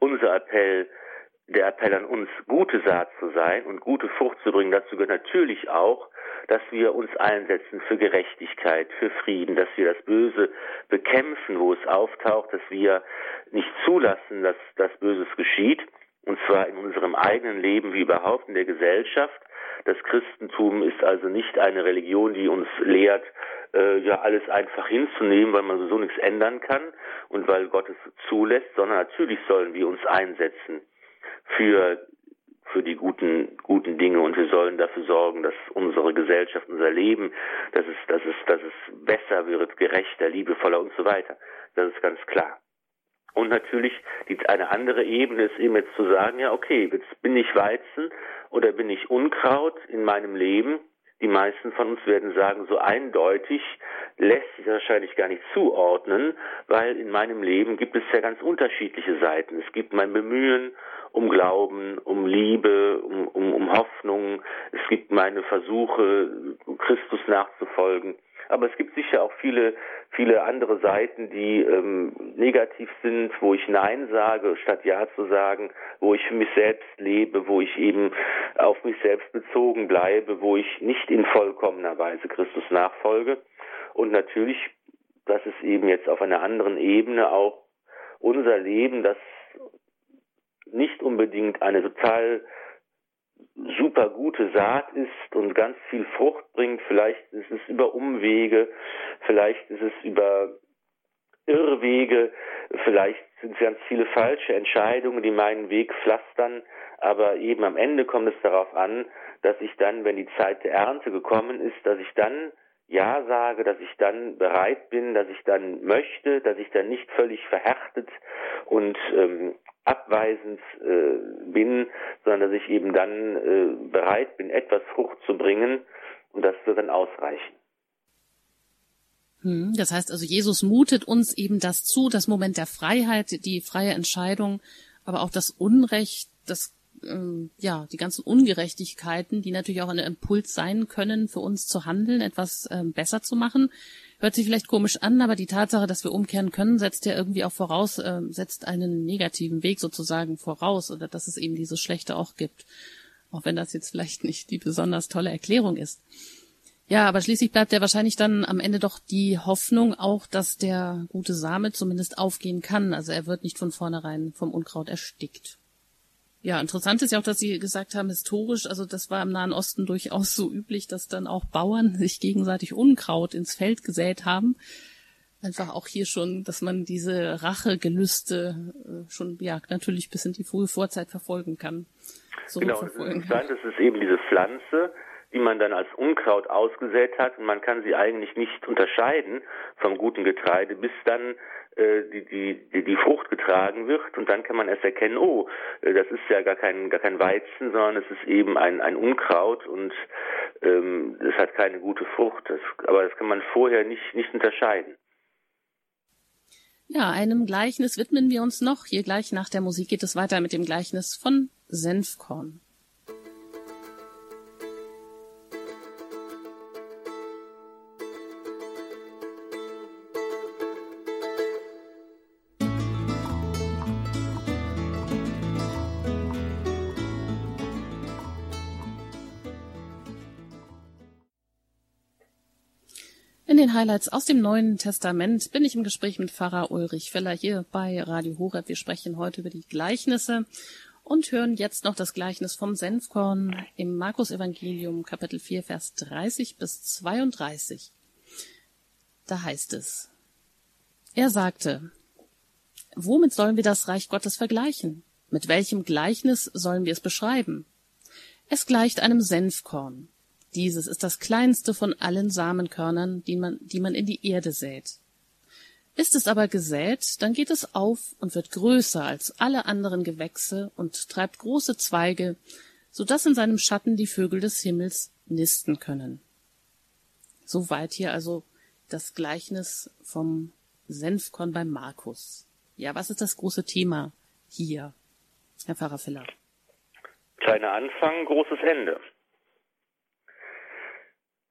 unser Appell, der Appell an uns, gute Saat zu sein und gute Frucht zu bringen. Dazu gehört natürlich auch, dass wir uns einsetzen für Gerechtigkeit, für Frieden, dass wir das Böse bekämpfen, wo es auftaucht, dass wir nicht zulassen, dass das Böses geschieht, und zwar in unserem eigenen Leben wie überhaupt in der Gesellschaft. Das Christentum ist also nicht eine Religion, die uns lehrt, äh, ja alles einfach hinzunehmen, weil man so nichts ändern kann und weil Gott es zulässt, sondern natürlich sollen wir uns einsetzen für für die guten, guten Dinge und wir sollen dafür sorgen, dass unsere Gesellschaft, unser Leben, dass es, dass es, dass es besser wird, gerechter, liebevoller und so weiter. Das ist ganz klar. Und natürlich die, eine andere Ebene ist eben jetzt zu sagen, ja, okay, jetzt bin ich Weizen oder bin ich Unkraut in meinem Leben. Die meisten von uns werden sagen, so eindeutig lässt sich wahrscheinlich gar nicht zuordnen, weil in meinem Leben gibt es ja ganz unterschiedliche Seiten. Es gibt mein Bemühen um Glauben, um Liebe, um, um, um Hoffnung. Es gibt meine Versuche, Christus nachzufolgen. Aber es gibt sicher auch viele, viele andere Seiten, die ähm, negativ sind, wo ich Nein sage, statt Ja zu sagen, wo ich für mich selbst lebe, wo ich eben auf mich selbst bezogen bleibe, wo ich nicht in vollkommener Weise Christus nachfolge. Und natürlich, das ist eben jetzt auf einer anderen Ebene auch unser Leben, das nicht unbedingt eine total super gute Saat ist und ganz viel Frucht bringt. Vielleicht ist es über Umwege, vielleicht ist es über Irrwege, vielleicht sind es ganz viele falsche Entscheidungen, die meinen Weg pflastern, aber eben am Ende kommt es darauf an, dass ich dann, wenn die Zeit der Ernte gekommen ist, dass ich dann ja sage, dass ich dann bereit bin, dass ich dann möchte, dass ich dann nicht völlig verhärtet und ähm, abweisend äh, bin, sondern dass ich eben dann äh, bereit bin, etwas Frucht zu bringen und das wird dann ausreichen. Hm, das heißt also, Jesus mutet uns eben das zu, das Moment der Freiheit, die freie Entscheidung, aber auch das Unrecht, das ähm, ja, die ganzen Ungerechtigkeiten, die natürlich auch ein Impuls sein können, für uns zu handeln, etwas ähm, besser zu machen. Hört sich vielleicht komisch an, aber die Tatsache, dass wir umkehren können, setzt ja irgendwie auch voraus, äh, setzt einen negativen Weg sozusagen voraus oder dass es eben dieses Schlechte auch gibt. Auch wenn das jetzt vielleicht nicht die besonders tolle Erklärung ist. Ja, aber schließlich bleibt ja wahrscheinlich dann am Ende doch die Hoffnung auch, dass der gute Same zumindest aufgehen kann. Also er wird nicht von vornherein vom Unkraut erstickt. Ja, interessant ist ja auch, dass Sie gesagt haben, historisch, also das war im Nahen Osten durchaus so üblich, dass dann auch Bauern sich gegenseitig Unkraut ins Feld gesät haben. Einfach auch hier schon, dass man diese Rachegelüste äh, schon, ja, natürlich bis in die frühe Vorzeit verfolgen kann. So genau, verfolgen. interessant ist es eben diese Pflanze, die man dann als Unkraut ausgesät hat und man kann sie eigentlich nicht unterscheiden vom guten Getreide, bis dann äh, die, die, die, Frucht getragen wird und dann kann man erst erkennen, oh, äh, das ist ja gar kein, gar kein Weizen, sondern es ist eben ein, ein Unkraut und ähm, es hat keine gute Frucht. Das, aber das kann man vorher nicht, nicht unterscheiden. Ja, einem Gleichnis widmen wir uns noch. Hier gleich nach der Musik geht es weiter mit dem Gleichnis von Senfkorn. Highlights aus dem Neuen Testament bin ich im Gespräch mit Pfarrer Ulrich Feller hier bei Radio Horeb. Wir sprechen heute über die Gleichnisse und hören jetzt noch das Gleichnis vom Senfkorn im Markus Evangelium Kapitel 4 Vers 30 bis 32. Da heißt es, er sagte, womit sollen wir das Reich Gottes vergleichen? Mit welchem Gleichnis sollen wir es beschreiben? Es gleicht einem Senfkorn dieses ist das kleinste von allen Samenkörnern, die man, die man in die Erde sät. Ist es aber gesät, dann geht es auf und wird größer als alle anderen Gewächse und treibt große Zweige, so dass in seinem Schatten die Vögel des Himmels nisten können. Soweit hier also das Gleichnis vom Senfkorn beim Markus. Ja, was ist das große Thema hier, Herr Pfarrer Filler? Kleiner Anfang, großes Ende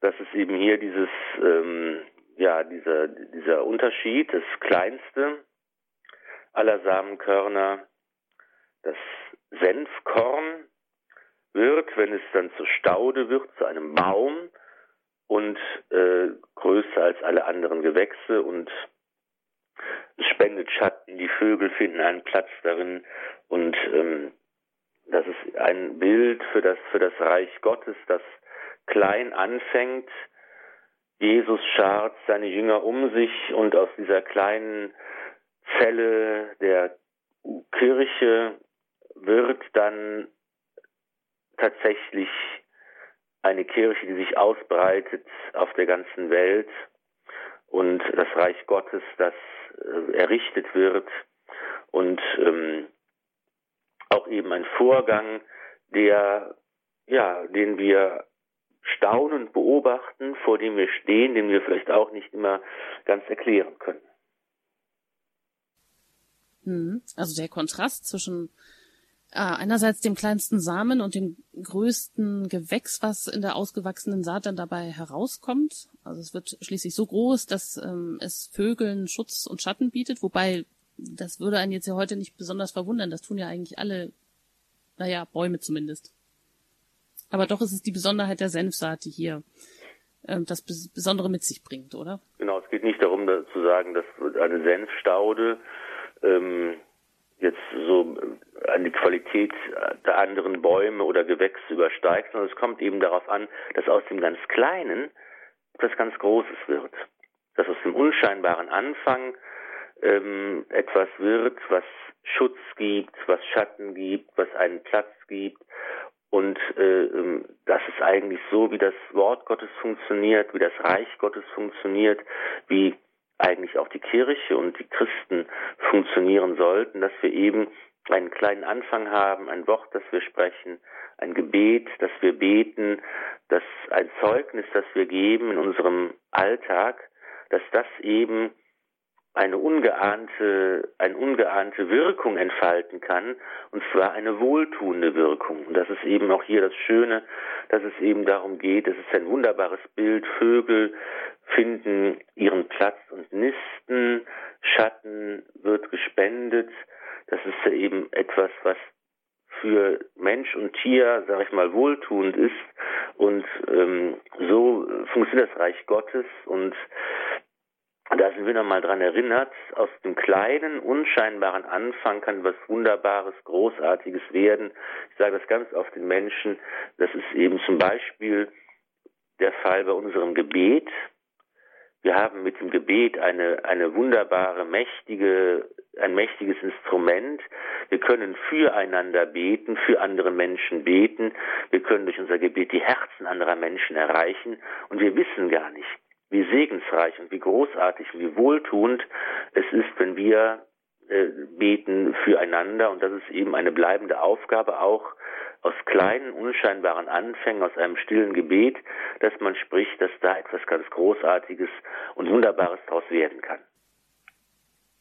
dass es eben hier dieses, ähm, ja, dieser, dieser Unterschied, das kleinste aller Samenkörner, das Senfkorn wird, wenn es dann zur Staude wird, zu einem Baum und äh, größer als alle anderen Gewächse und es spendet Schatten, die Vögel finden einen Platz darin und ähm, das ist ein Bild für das für das Reich Gottes, das klein anfängt. Jesus schart seine Jünger um sich und aus dieser kleinen Zelle der Kirche wird dann tatsächlich eine Kirche, die sich ausbreitet auf der ganzen Welt und das Reich Gottes, das äh, errichtet wird und ähm, auch eben ein Vorgang, der ja, den wir staunend beobachten, vor dem wir stehen, den wir vielleicht auch nicht immer ganz erklären können. Hm. Also der Kontrast zwischen äh, einerseits dem kleinsten Samen und dem größten Gewächs, was in der ausgewachsenen Saat dann dabei herauskommt. Also es wird schließlich so groß, dass ähm, es Vögeln Schutz und Schatten bietet, wobei das würde einen jetzt ja heute nicht besonders verwundern. Das tun ja eigentlich alle, naja, Bäume zumindest. Aber doch ist es die Besonderheit der Senfsaat, die hier ähm, das Besondere mit sich bringt, oder? Genau, es geht nicht darum zu sagen, dass eine Senfstaude ähm, jetzt so äh, an die Qualität der anderen Bäume oder Gewächse übersteigt, sondern es kommt eben darauf an, dass aus dem ganz Kleinen etwas ganz Großes wird. Dass aus dem unscheinbaren Anfang ähm, etwas wird, was Schutz gibt, was Schatten gibt, was einen Platz gibt und äh, ähm, das ist eigentlich so, wie das Wort Gottes funktioniert, wie das Reich Gottes funktioniert, wie eigentlich auch die Kirche und die Christen funktionieren sollten, dass wir eben einen kleinen Anfang haben, ein Wort, das wir sprechen, ein Gebet, das wir beten, das ein Zeugnis, das wir geben in unserem Alltag, dass das eben eine ungeahnte, eine ungeahnte Wirkung entfalten kann, und zwar eine wohltuende Wirkung. Und das ist eben auch hier das Schöne, dass es eben darum geht, es ist ein wunderbares Bild, Vögel finden ihren Platz und nisten, Schatten wird gespendet, das ist ja eben etwas, was für Mensch und Tier, sag ich mal, wohltuend ist. Und ähm, so funktioniert das Reich Gottes und da sind wir nochmal dran erinnert, aus dem kleinen, unscheinbaren Anfang kann was Wunderbares, Großartiges werden. Ich sage das ganz oft den Menschen, das ist eben zum Beispiel der Fall bei unserem Gebet. Wir haben mit dem Gebet eine, eine wunderbare, mächtige, ein mächtiges Instrument. Wir können füreinander beten, für andere Menschen beten. Wir können durch unser Gebet die Herzen anderer Menschen erreichen. Und wir wissen gar nicht, wie segensreich und wie großartig und wie wohltuend es ist, wenn wir äh, beten füreinander. Und das ist eben eine bleibende Aufgabe auch aus kleinen, unscheinbaren Anfängen, aus einem stillen Gebet, dass man spricht, dass da etwas ganz Großartiges und Wunderbares daraus werden kann.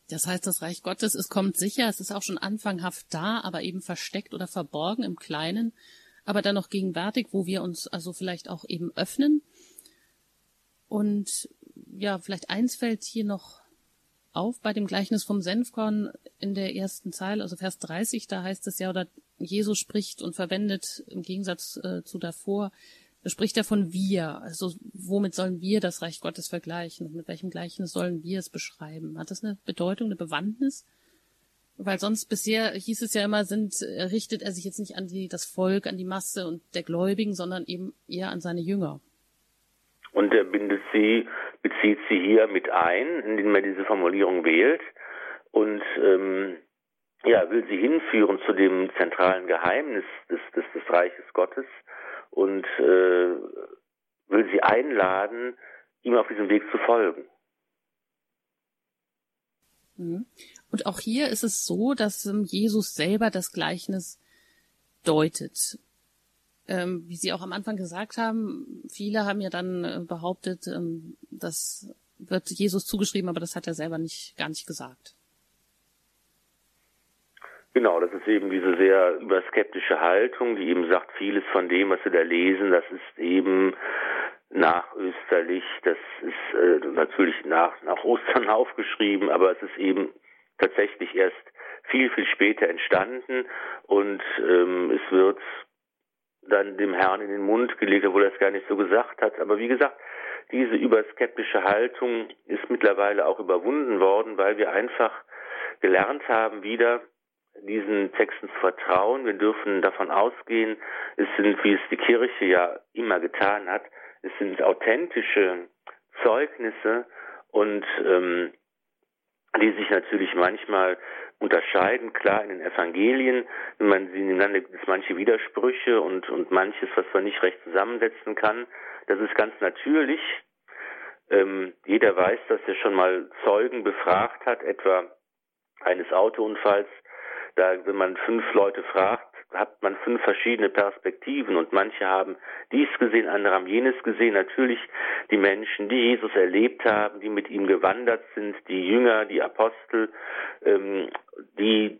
Das heißt, das Reich Gottes, es kommt sicher, es ist auch schon anfanghaft da, aber eben versteckt oder verborgen im Kleinen, aber dann noch gegenwärtig, wo wir uns also vielleicht auch eben öffnen. Und ja, vielleicht eins fällt hier noch auf bei dem Gleichnis vom Senfkorn in der ersten Zeile, also Vers 30, da heißt es ja, oder Jesus spricht und verwendet im Gegensatz äh, zu davor, spricht er von wir. Also womit sollen wir das Reich Gottes vergleichen? Mit welchem Gleichnis sollen wir es beschreiben? Hat das eine Bedeutung, eine Bewandtnis? Weil sonst bisher hieß es ja immer, sind, richtet er sich jetzt nicht an die, das Volk, an die Masse und der Gläubigen, sondern eben eher an seine Jünger. Und er bindet sie, bezieht sie hier mit ein, indem er diese Formulierung wählt. Und ähm, ja, will sie hinführen zu dem zentralen Geheimnis des, des, des Reiches Gottes und äh, will sie einladen, ihm auf diesem Weg zu folgen. Mhm. Und auch hier ist es so, dass ähm, Jesus selber das Gleichnis deutet. Ähm, wie Sie auch am Anfang gesagt haben, viele haben ja dann äh, behauptet, ähm, das wird Jesus zugeschrieben, aber das hat er selber nicht, gar nicht gesagt. Genau, das ist eben diese sehr überskeptische Haltung, die eben sagt, vieles von dem, was wir da lesen, das ist eben nachösterlich, das ist äh, natürlich nach, nach Ostern aufgeschrieben, aber es ist eben tatsächlich erst viel, viel später entstanden und ähm, es wird dann dem Herrn in den Mund gelegt, obwohl er es gar nicht so gesagt hat. Aber wie gesagt, diese überskeptische Haltung ist mittlerweile auch überwunden worden, weil wir einfach gelernt haben, wieder diesen Texten zu vertrauen. Wir dürfen davon ausgehen, es sind, wie es die Kirche ja immer getan hat, es sind authentische Zeugnisse und ähm, die sich natürlich manchmal unterscheiden, klar in den Evangelien, wenn man sie nebeneinander gibt es manche Widersprüche und, und manches, was man nicht recht zusammensetzen kann. Das ist ganz natürlich. Ähm, jeder weiß, dass er schon mal Zeugen befragt hat, etwa eines Autounfalls, da, wenn man fünf Leute fragt, hat man fünf verschiedene Perspektiven und manche haben dies gesehen, andere haben jenes gesehen. Natürlich die Menschen, die Jesus erlebt haben, die mit ihm gewandert sind, die Jünger, die Apostel, ähm, die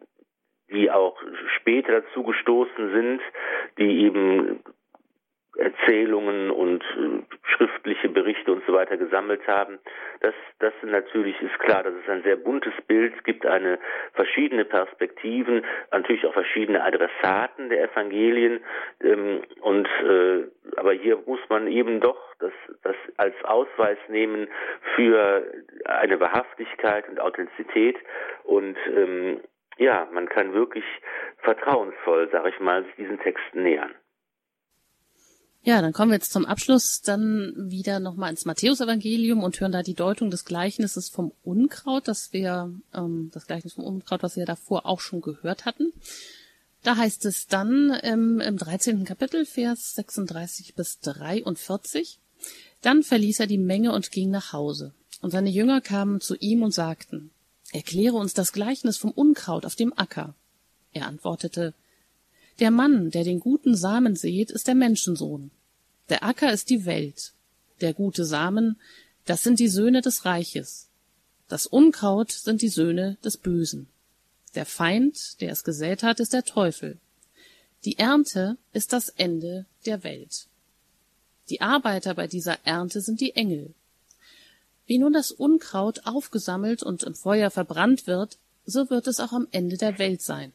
die auch später dazu gestoßen sind, die eben Erzählungen und äh, schriftliche Berichte und so weiter gesammelt haben. Das, das natürlich ist klar, dass es ein sehr buntes Bild gibt, eine verschiedene Perspektiven, natürlich auch verschiedene Adressaten der Evangelien. Ähm, und äh, aber hier muss man eben doch das, das als Ausweis nehmen für eine Wahrhaftigkeit und Authentizität und ähm, ja, man kann wirklich vertrauensvoll, sage ich mal, sich diesen Texten nähern. Ja, dann kommen wir jetzt zum Abschluss dann wieder nochmal ins Matthäusevangelium und hören da die Deutung des Gleichnisses vom Unkraut, das wir, ähm, das Gleichnis vom Unkraut, was wir davor auch schon gehört hatten. Da heißt es dann ähm, im 13. Kapitel, Vers 36 bis 43, dann verließ er die Menge und ging nach Hause. Und seine Jünger kamen zu ihm und sagten, Erkläre uns das Gleichnis vom Unkraut auf dem Acker. Er antwortete, der Mann, der den guten Samen sät, ist der Menschensohn. Der Acker ist die Welt. Der gute Samen, das sind die Söhne des Reiches. Das Unkraut sind die Söhne des Bösen. Der Feind, der es gesät hat, ist der Teufel. Die Ernte ist das Ende der Welt. Die Arbeiter bei dieser Ernte sind die Engel. Wie nun das Unkraut aufgesammelt und im Feuer verbrannt wird, so wird es auch am Ende der Welt sein.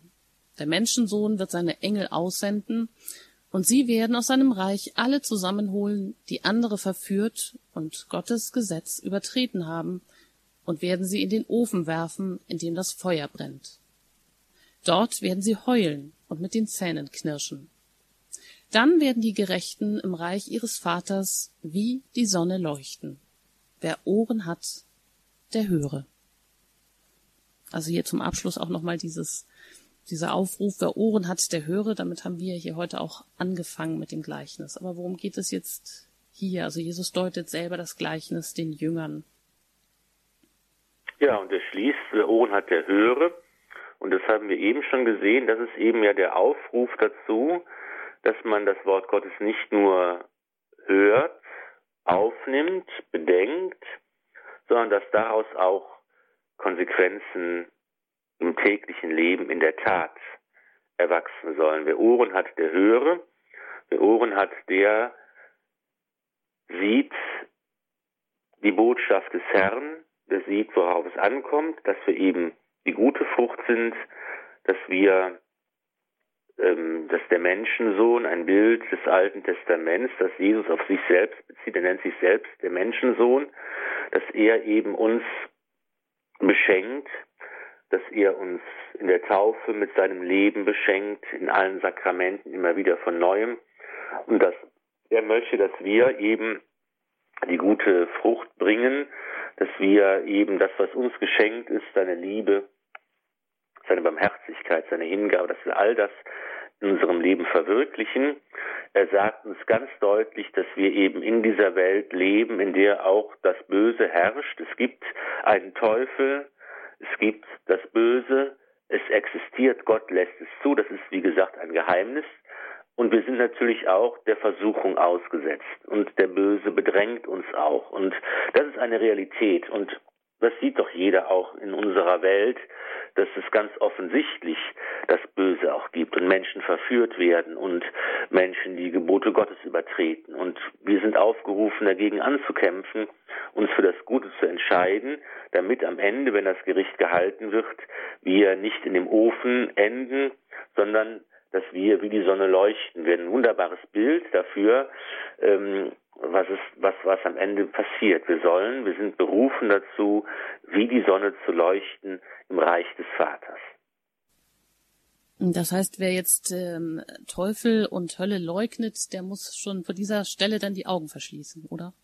Der Menschensohn wird seine Engel aussenden, und sie werden aus seinem Reich alle zusammenholen, die andere verführt und Gottes Gesetz übertreten haben, und werden sie in den Ofen werfen, in dem das Feuer brennt. Dort werden sie heulen und mit den Zähnen knirschen. Dann werden die Gerechten im Reich ihres Vaters wie die Sonne leuchten. wer Ohren hat, der höre. Also hier zum Abschluss auch nochmal dieses, dieser Aufruf, wer Ohren hat, der höre. Damit haben wir hier heute auch angefangen mit dem Gleichnis. Aber worum geht es jetzt hier? Also Jesus deutet selber das Gleichnis den Jüngern. Ja, und er schließt, wer Ohren hat, der höre. Und das haben wir eben schon gesehen. Das ist eben ja der Aufruf dazu, dass man das Wort Gottes nicht nur hört, aufnimmt, bedenkt, sondern dass daraus auch Konsequenzen im täglichen Leben in der Tat erwachsen sollen. Wer Ohren hat, der höre. Wer Ohren hat, der sieht die Botschaft des Herrn, der sieht, worauf es ankommt, dass wir eben die gute Frucht sind, dass wir, ähm, dass der Menschensohn ein Bild des Alten Testaments, dass Jesus auf sich selbst bezieht, er nennt sich selbst der Menschensohn, dass er eben uns beschenkt, dass er uns in der Taufe mit seinem Leben beschenkt, in allen Sakramenten immer wieder von neuem und dass er möchte, dass wir eben die gute Frucht bringen, dass wir eben das, was uns geschenkt ist, seine Liebe, seine Barmherzigkeit, seine Hingabe, dass wir all das in unserem Leben verwirklichen. Er sagt uns ganz deutlich, dass wir eben in dieser Welt leben, in der auch das Böse herrscht. Es gibt einen Teufel, es gibt das Böse, es existiert, Gott lässt es zu, das ist wie gesagt ein Geheimnis. Und wir sind natürlich auch der Versuchung ausgesetzt. Und der Böse bedrängt uns auch. Und das ist eine Realität. Und das sieht doch jeder auch in unserer Welt, dass es ganz offensichtlich das Böse auch gibt und Menschen verführt werden und Menschen die Gebote Gottes übertreten. Und wir sind aufgerufen, dagegen anzukämpfen, uns für das Gute zu entscheiden, damit am Ende, wenn das Gericht gehalten wird, wir nicht in dem Ofen enden, sondern dass wir wie die Sonne leuchten. Wir ein wunderbares Bild dafür, ähm, was ist, was, was am Ende passiert. Wir sollen, wir sind berufen dazu, wie die Sonne zu leuchten im Reich des Vaters. Das heißt, wer jetzt ähm, Teufel und Hölle leugnet, der muss schon vor dieser Stelle dann die Augen verschließen, oder?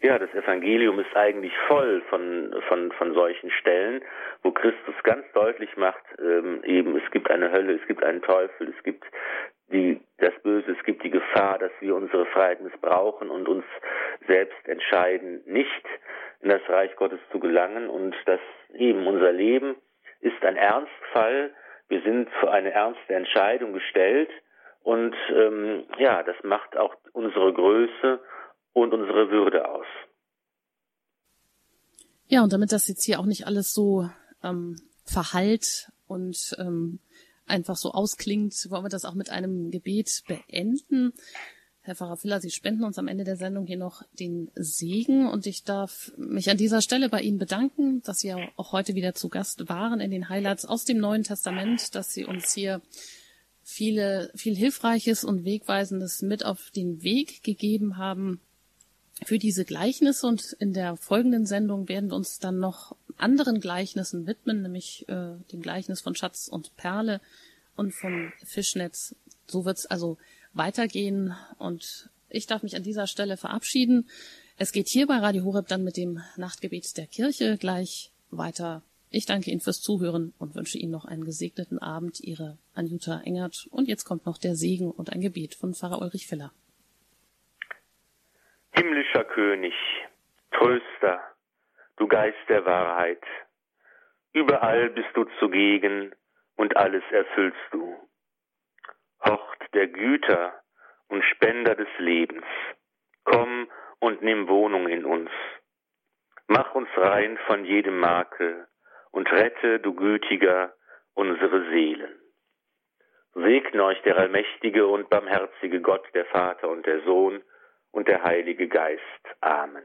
Ja, das Evangelium ist eigentlich voll von, von, von solchen Stellen, wo Christus ganz deutlich macht, ähm, eben es gibt eine Hölle, es gibt einen Teufel, es gibt die, das Böse, es gibt die Gefahr, dass wir unsere Freiheit missbrauchen und uns selbst entscheiden, nicht in das Reich Gottes zu gelangen und dass eben unser Leben ist ein Ernstfall. Wir sind für eine ernste Entscheidung gestellt und ähm, ja, das macht auch unsere Größe und unsere Würde aus. Ja, und damit das jetzt hier auch nicht alles so ähm, verhallt und ähm, einfach so ausklingt, wollen wir das auch mit einem Gebet beenden. Herr Pfarrer Filler, Sie spenden uns am Ende der Sendung hier noch den Segen und ich darf mich an dieser Stelle bei Ihnen bedanken, dass Sie auch heute wieder zu Gast waren in den Highlights aus dem Neuen Testament, dass Sie uns hier viele, viel Hilfreiches und Wegweisendes mit auf den Weg gegeben haben für diese Gleichnisse und in der folgenden Sendung werden wir uns dann noch anderen Gleichnissen widmen, nämlich äh, dem Gleichnis von Schatz und Perle und vom Fischnetz. So wird's also weitergehen und ich darf mich an dieser Stelle verabschieden. Es geht hier bei Radio Horeb dann mit dem Nachtgebet der Kirche gleich weiter. Ich danke Ihnen fürs Zuhören und wünsche Ihnen noch einen gesegneten Abend. Ihre Anjuta Engert. Und jetzt kommt noch der Segen und ein Gebet von Pfarrer Ulrich Filler. Himmlischer König, Tröster, du Geist der Wahrheit, überall bist du zugegen und alles erfüllst du. Hort der Güter und Spender des Lebens, komm und nimm Wohnung in uns. Mach uns rein von jedem Makel und rette, du Gütiger, unsere Seelen. Segne euch der allmächtige und barmherzige Gott, der Vater und der Sohn, und der Heilige Geist. Amen.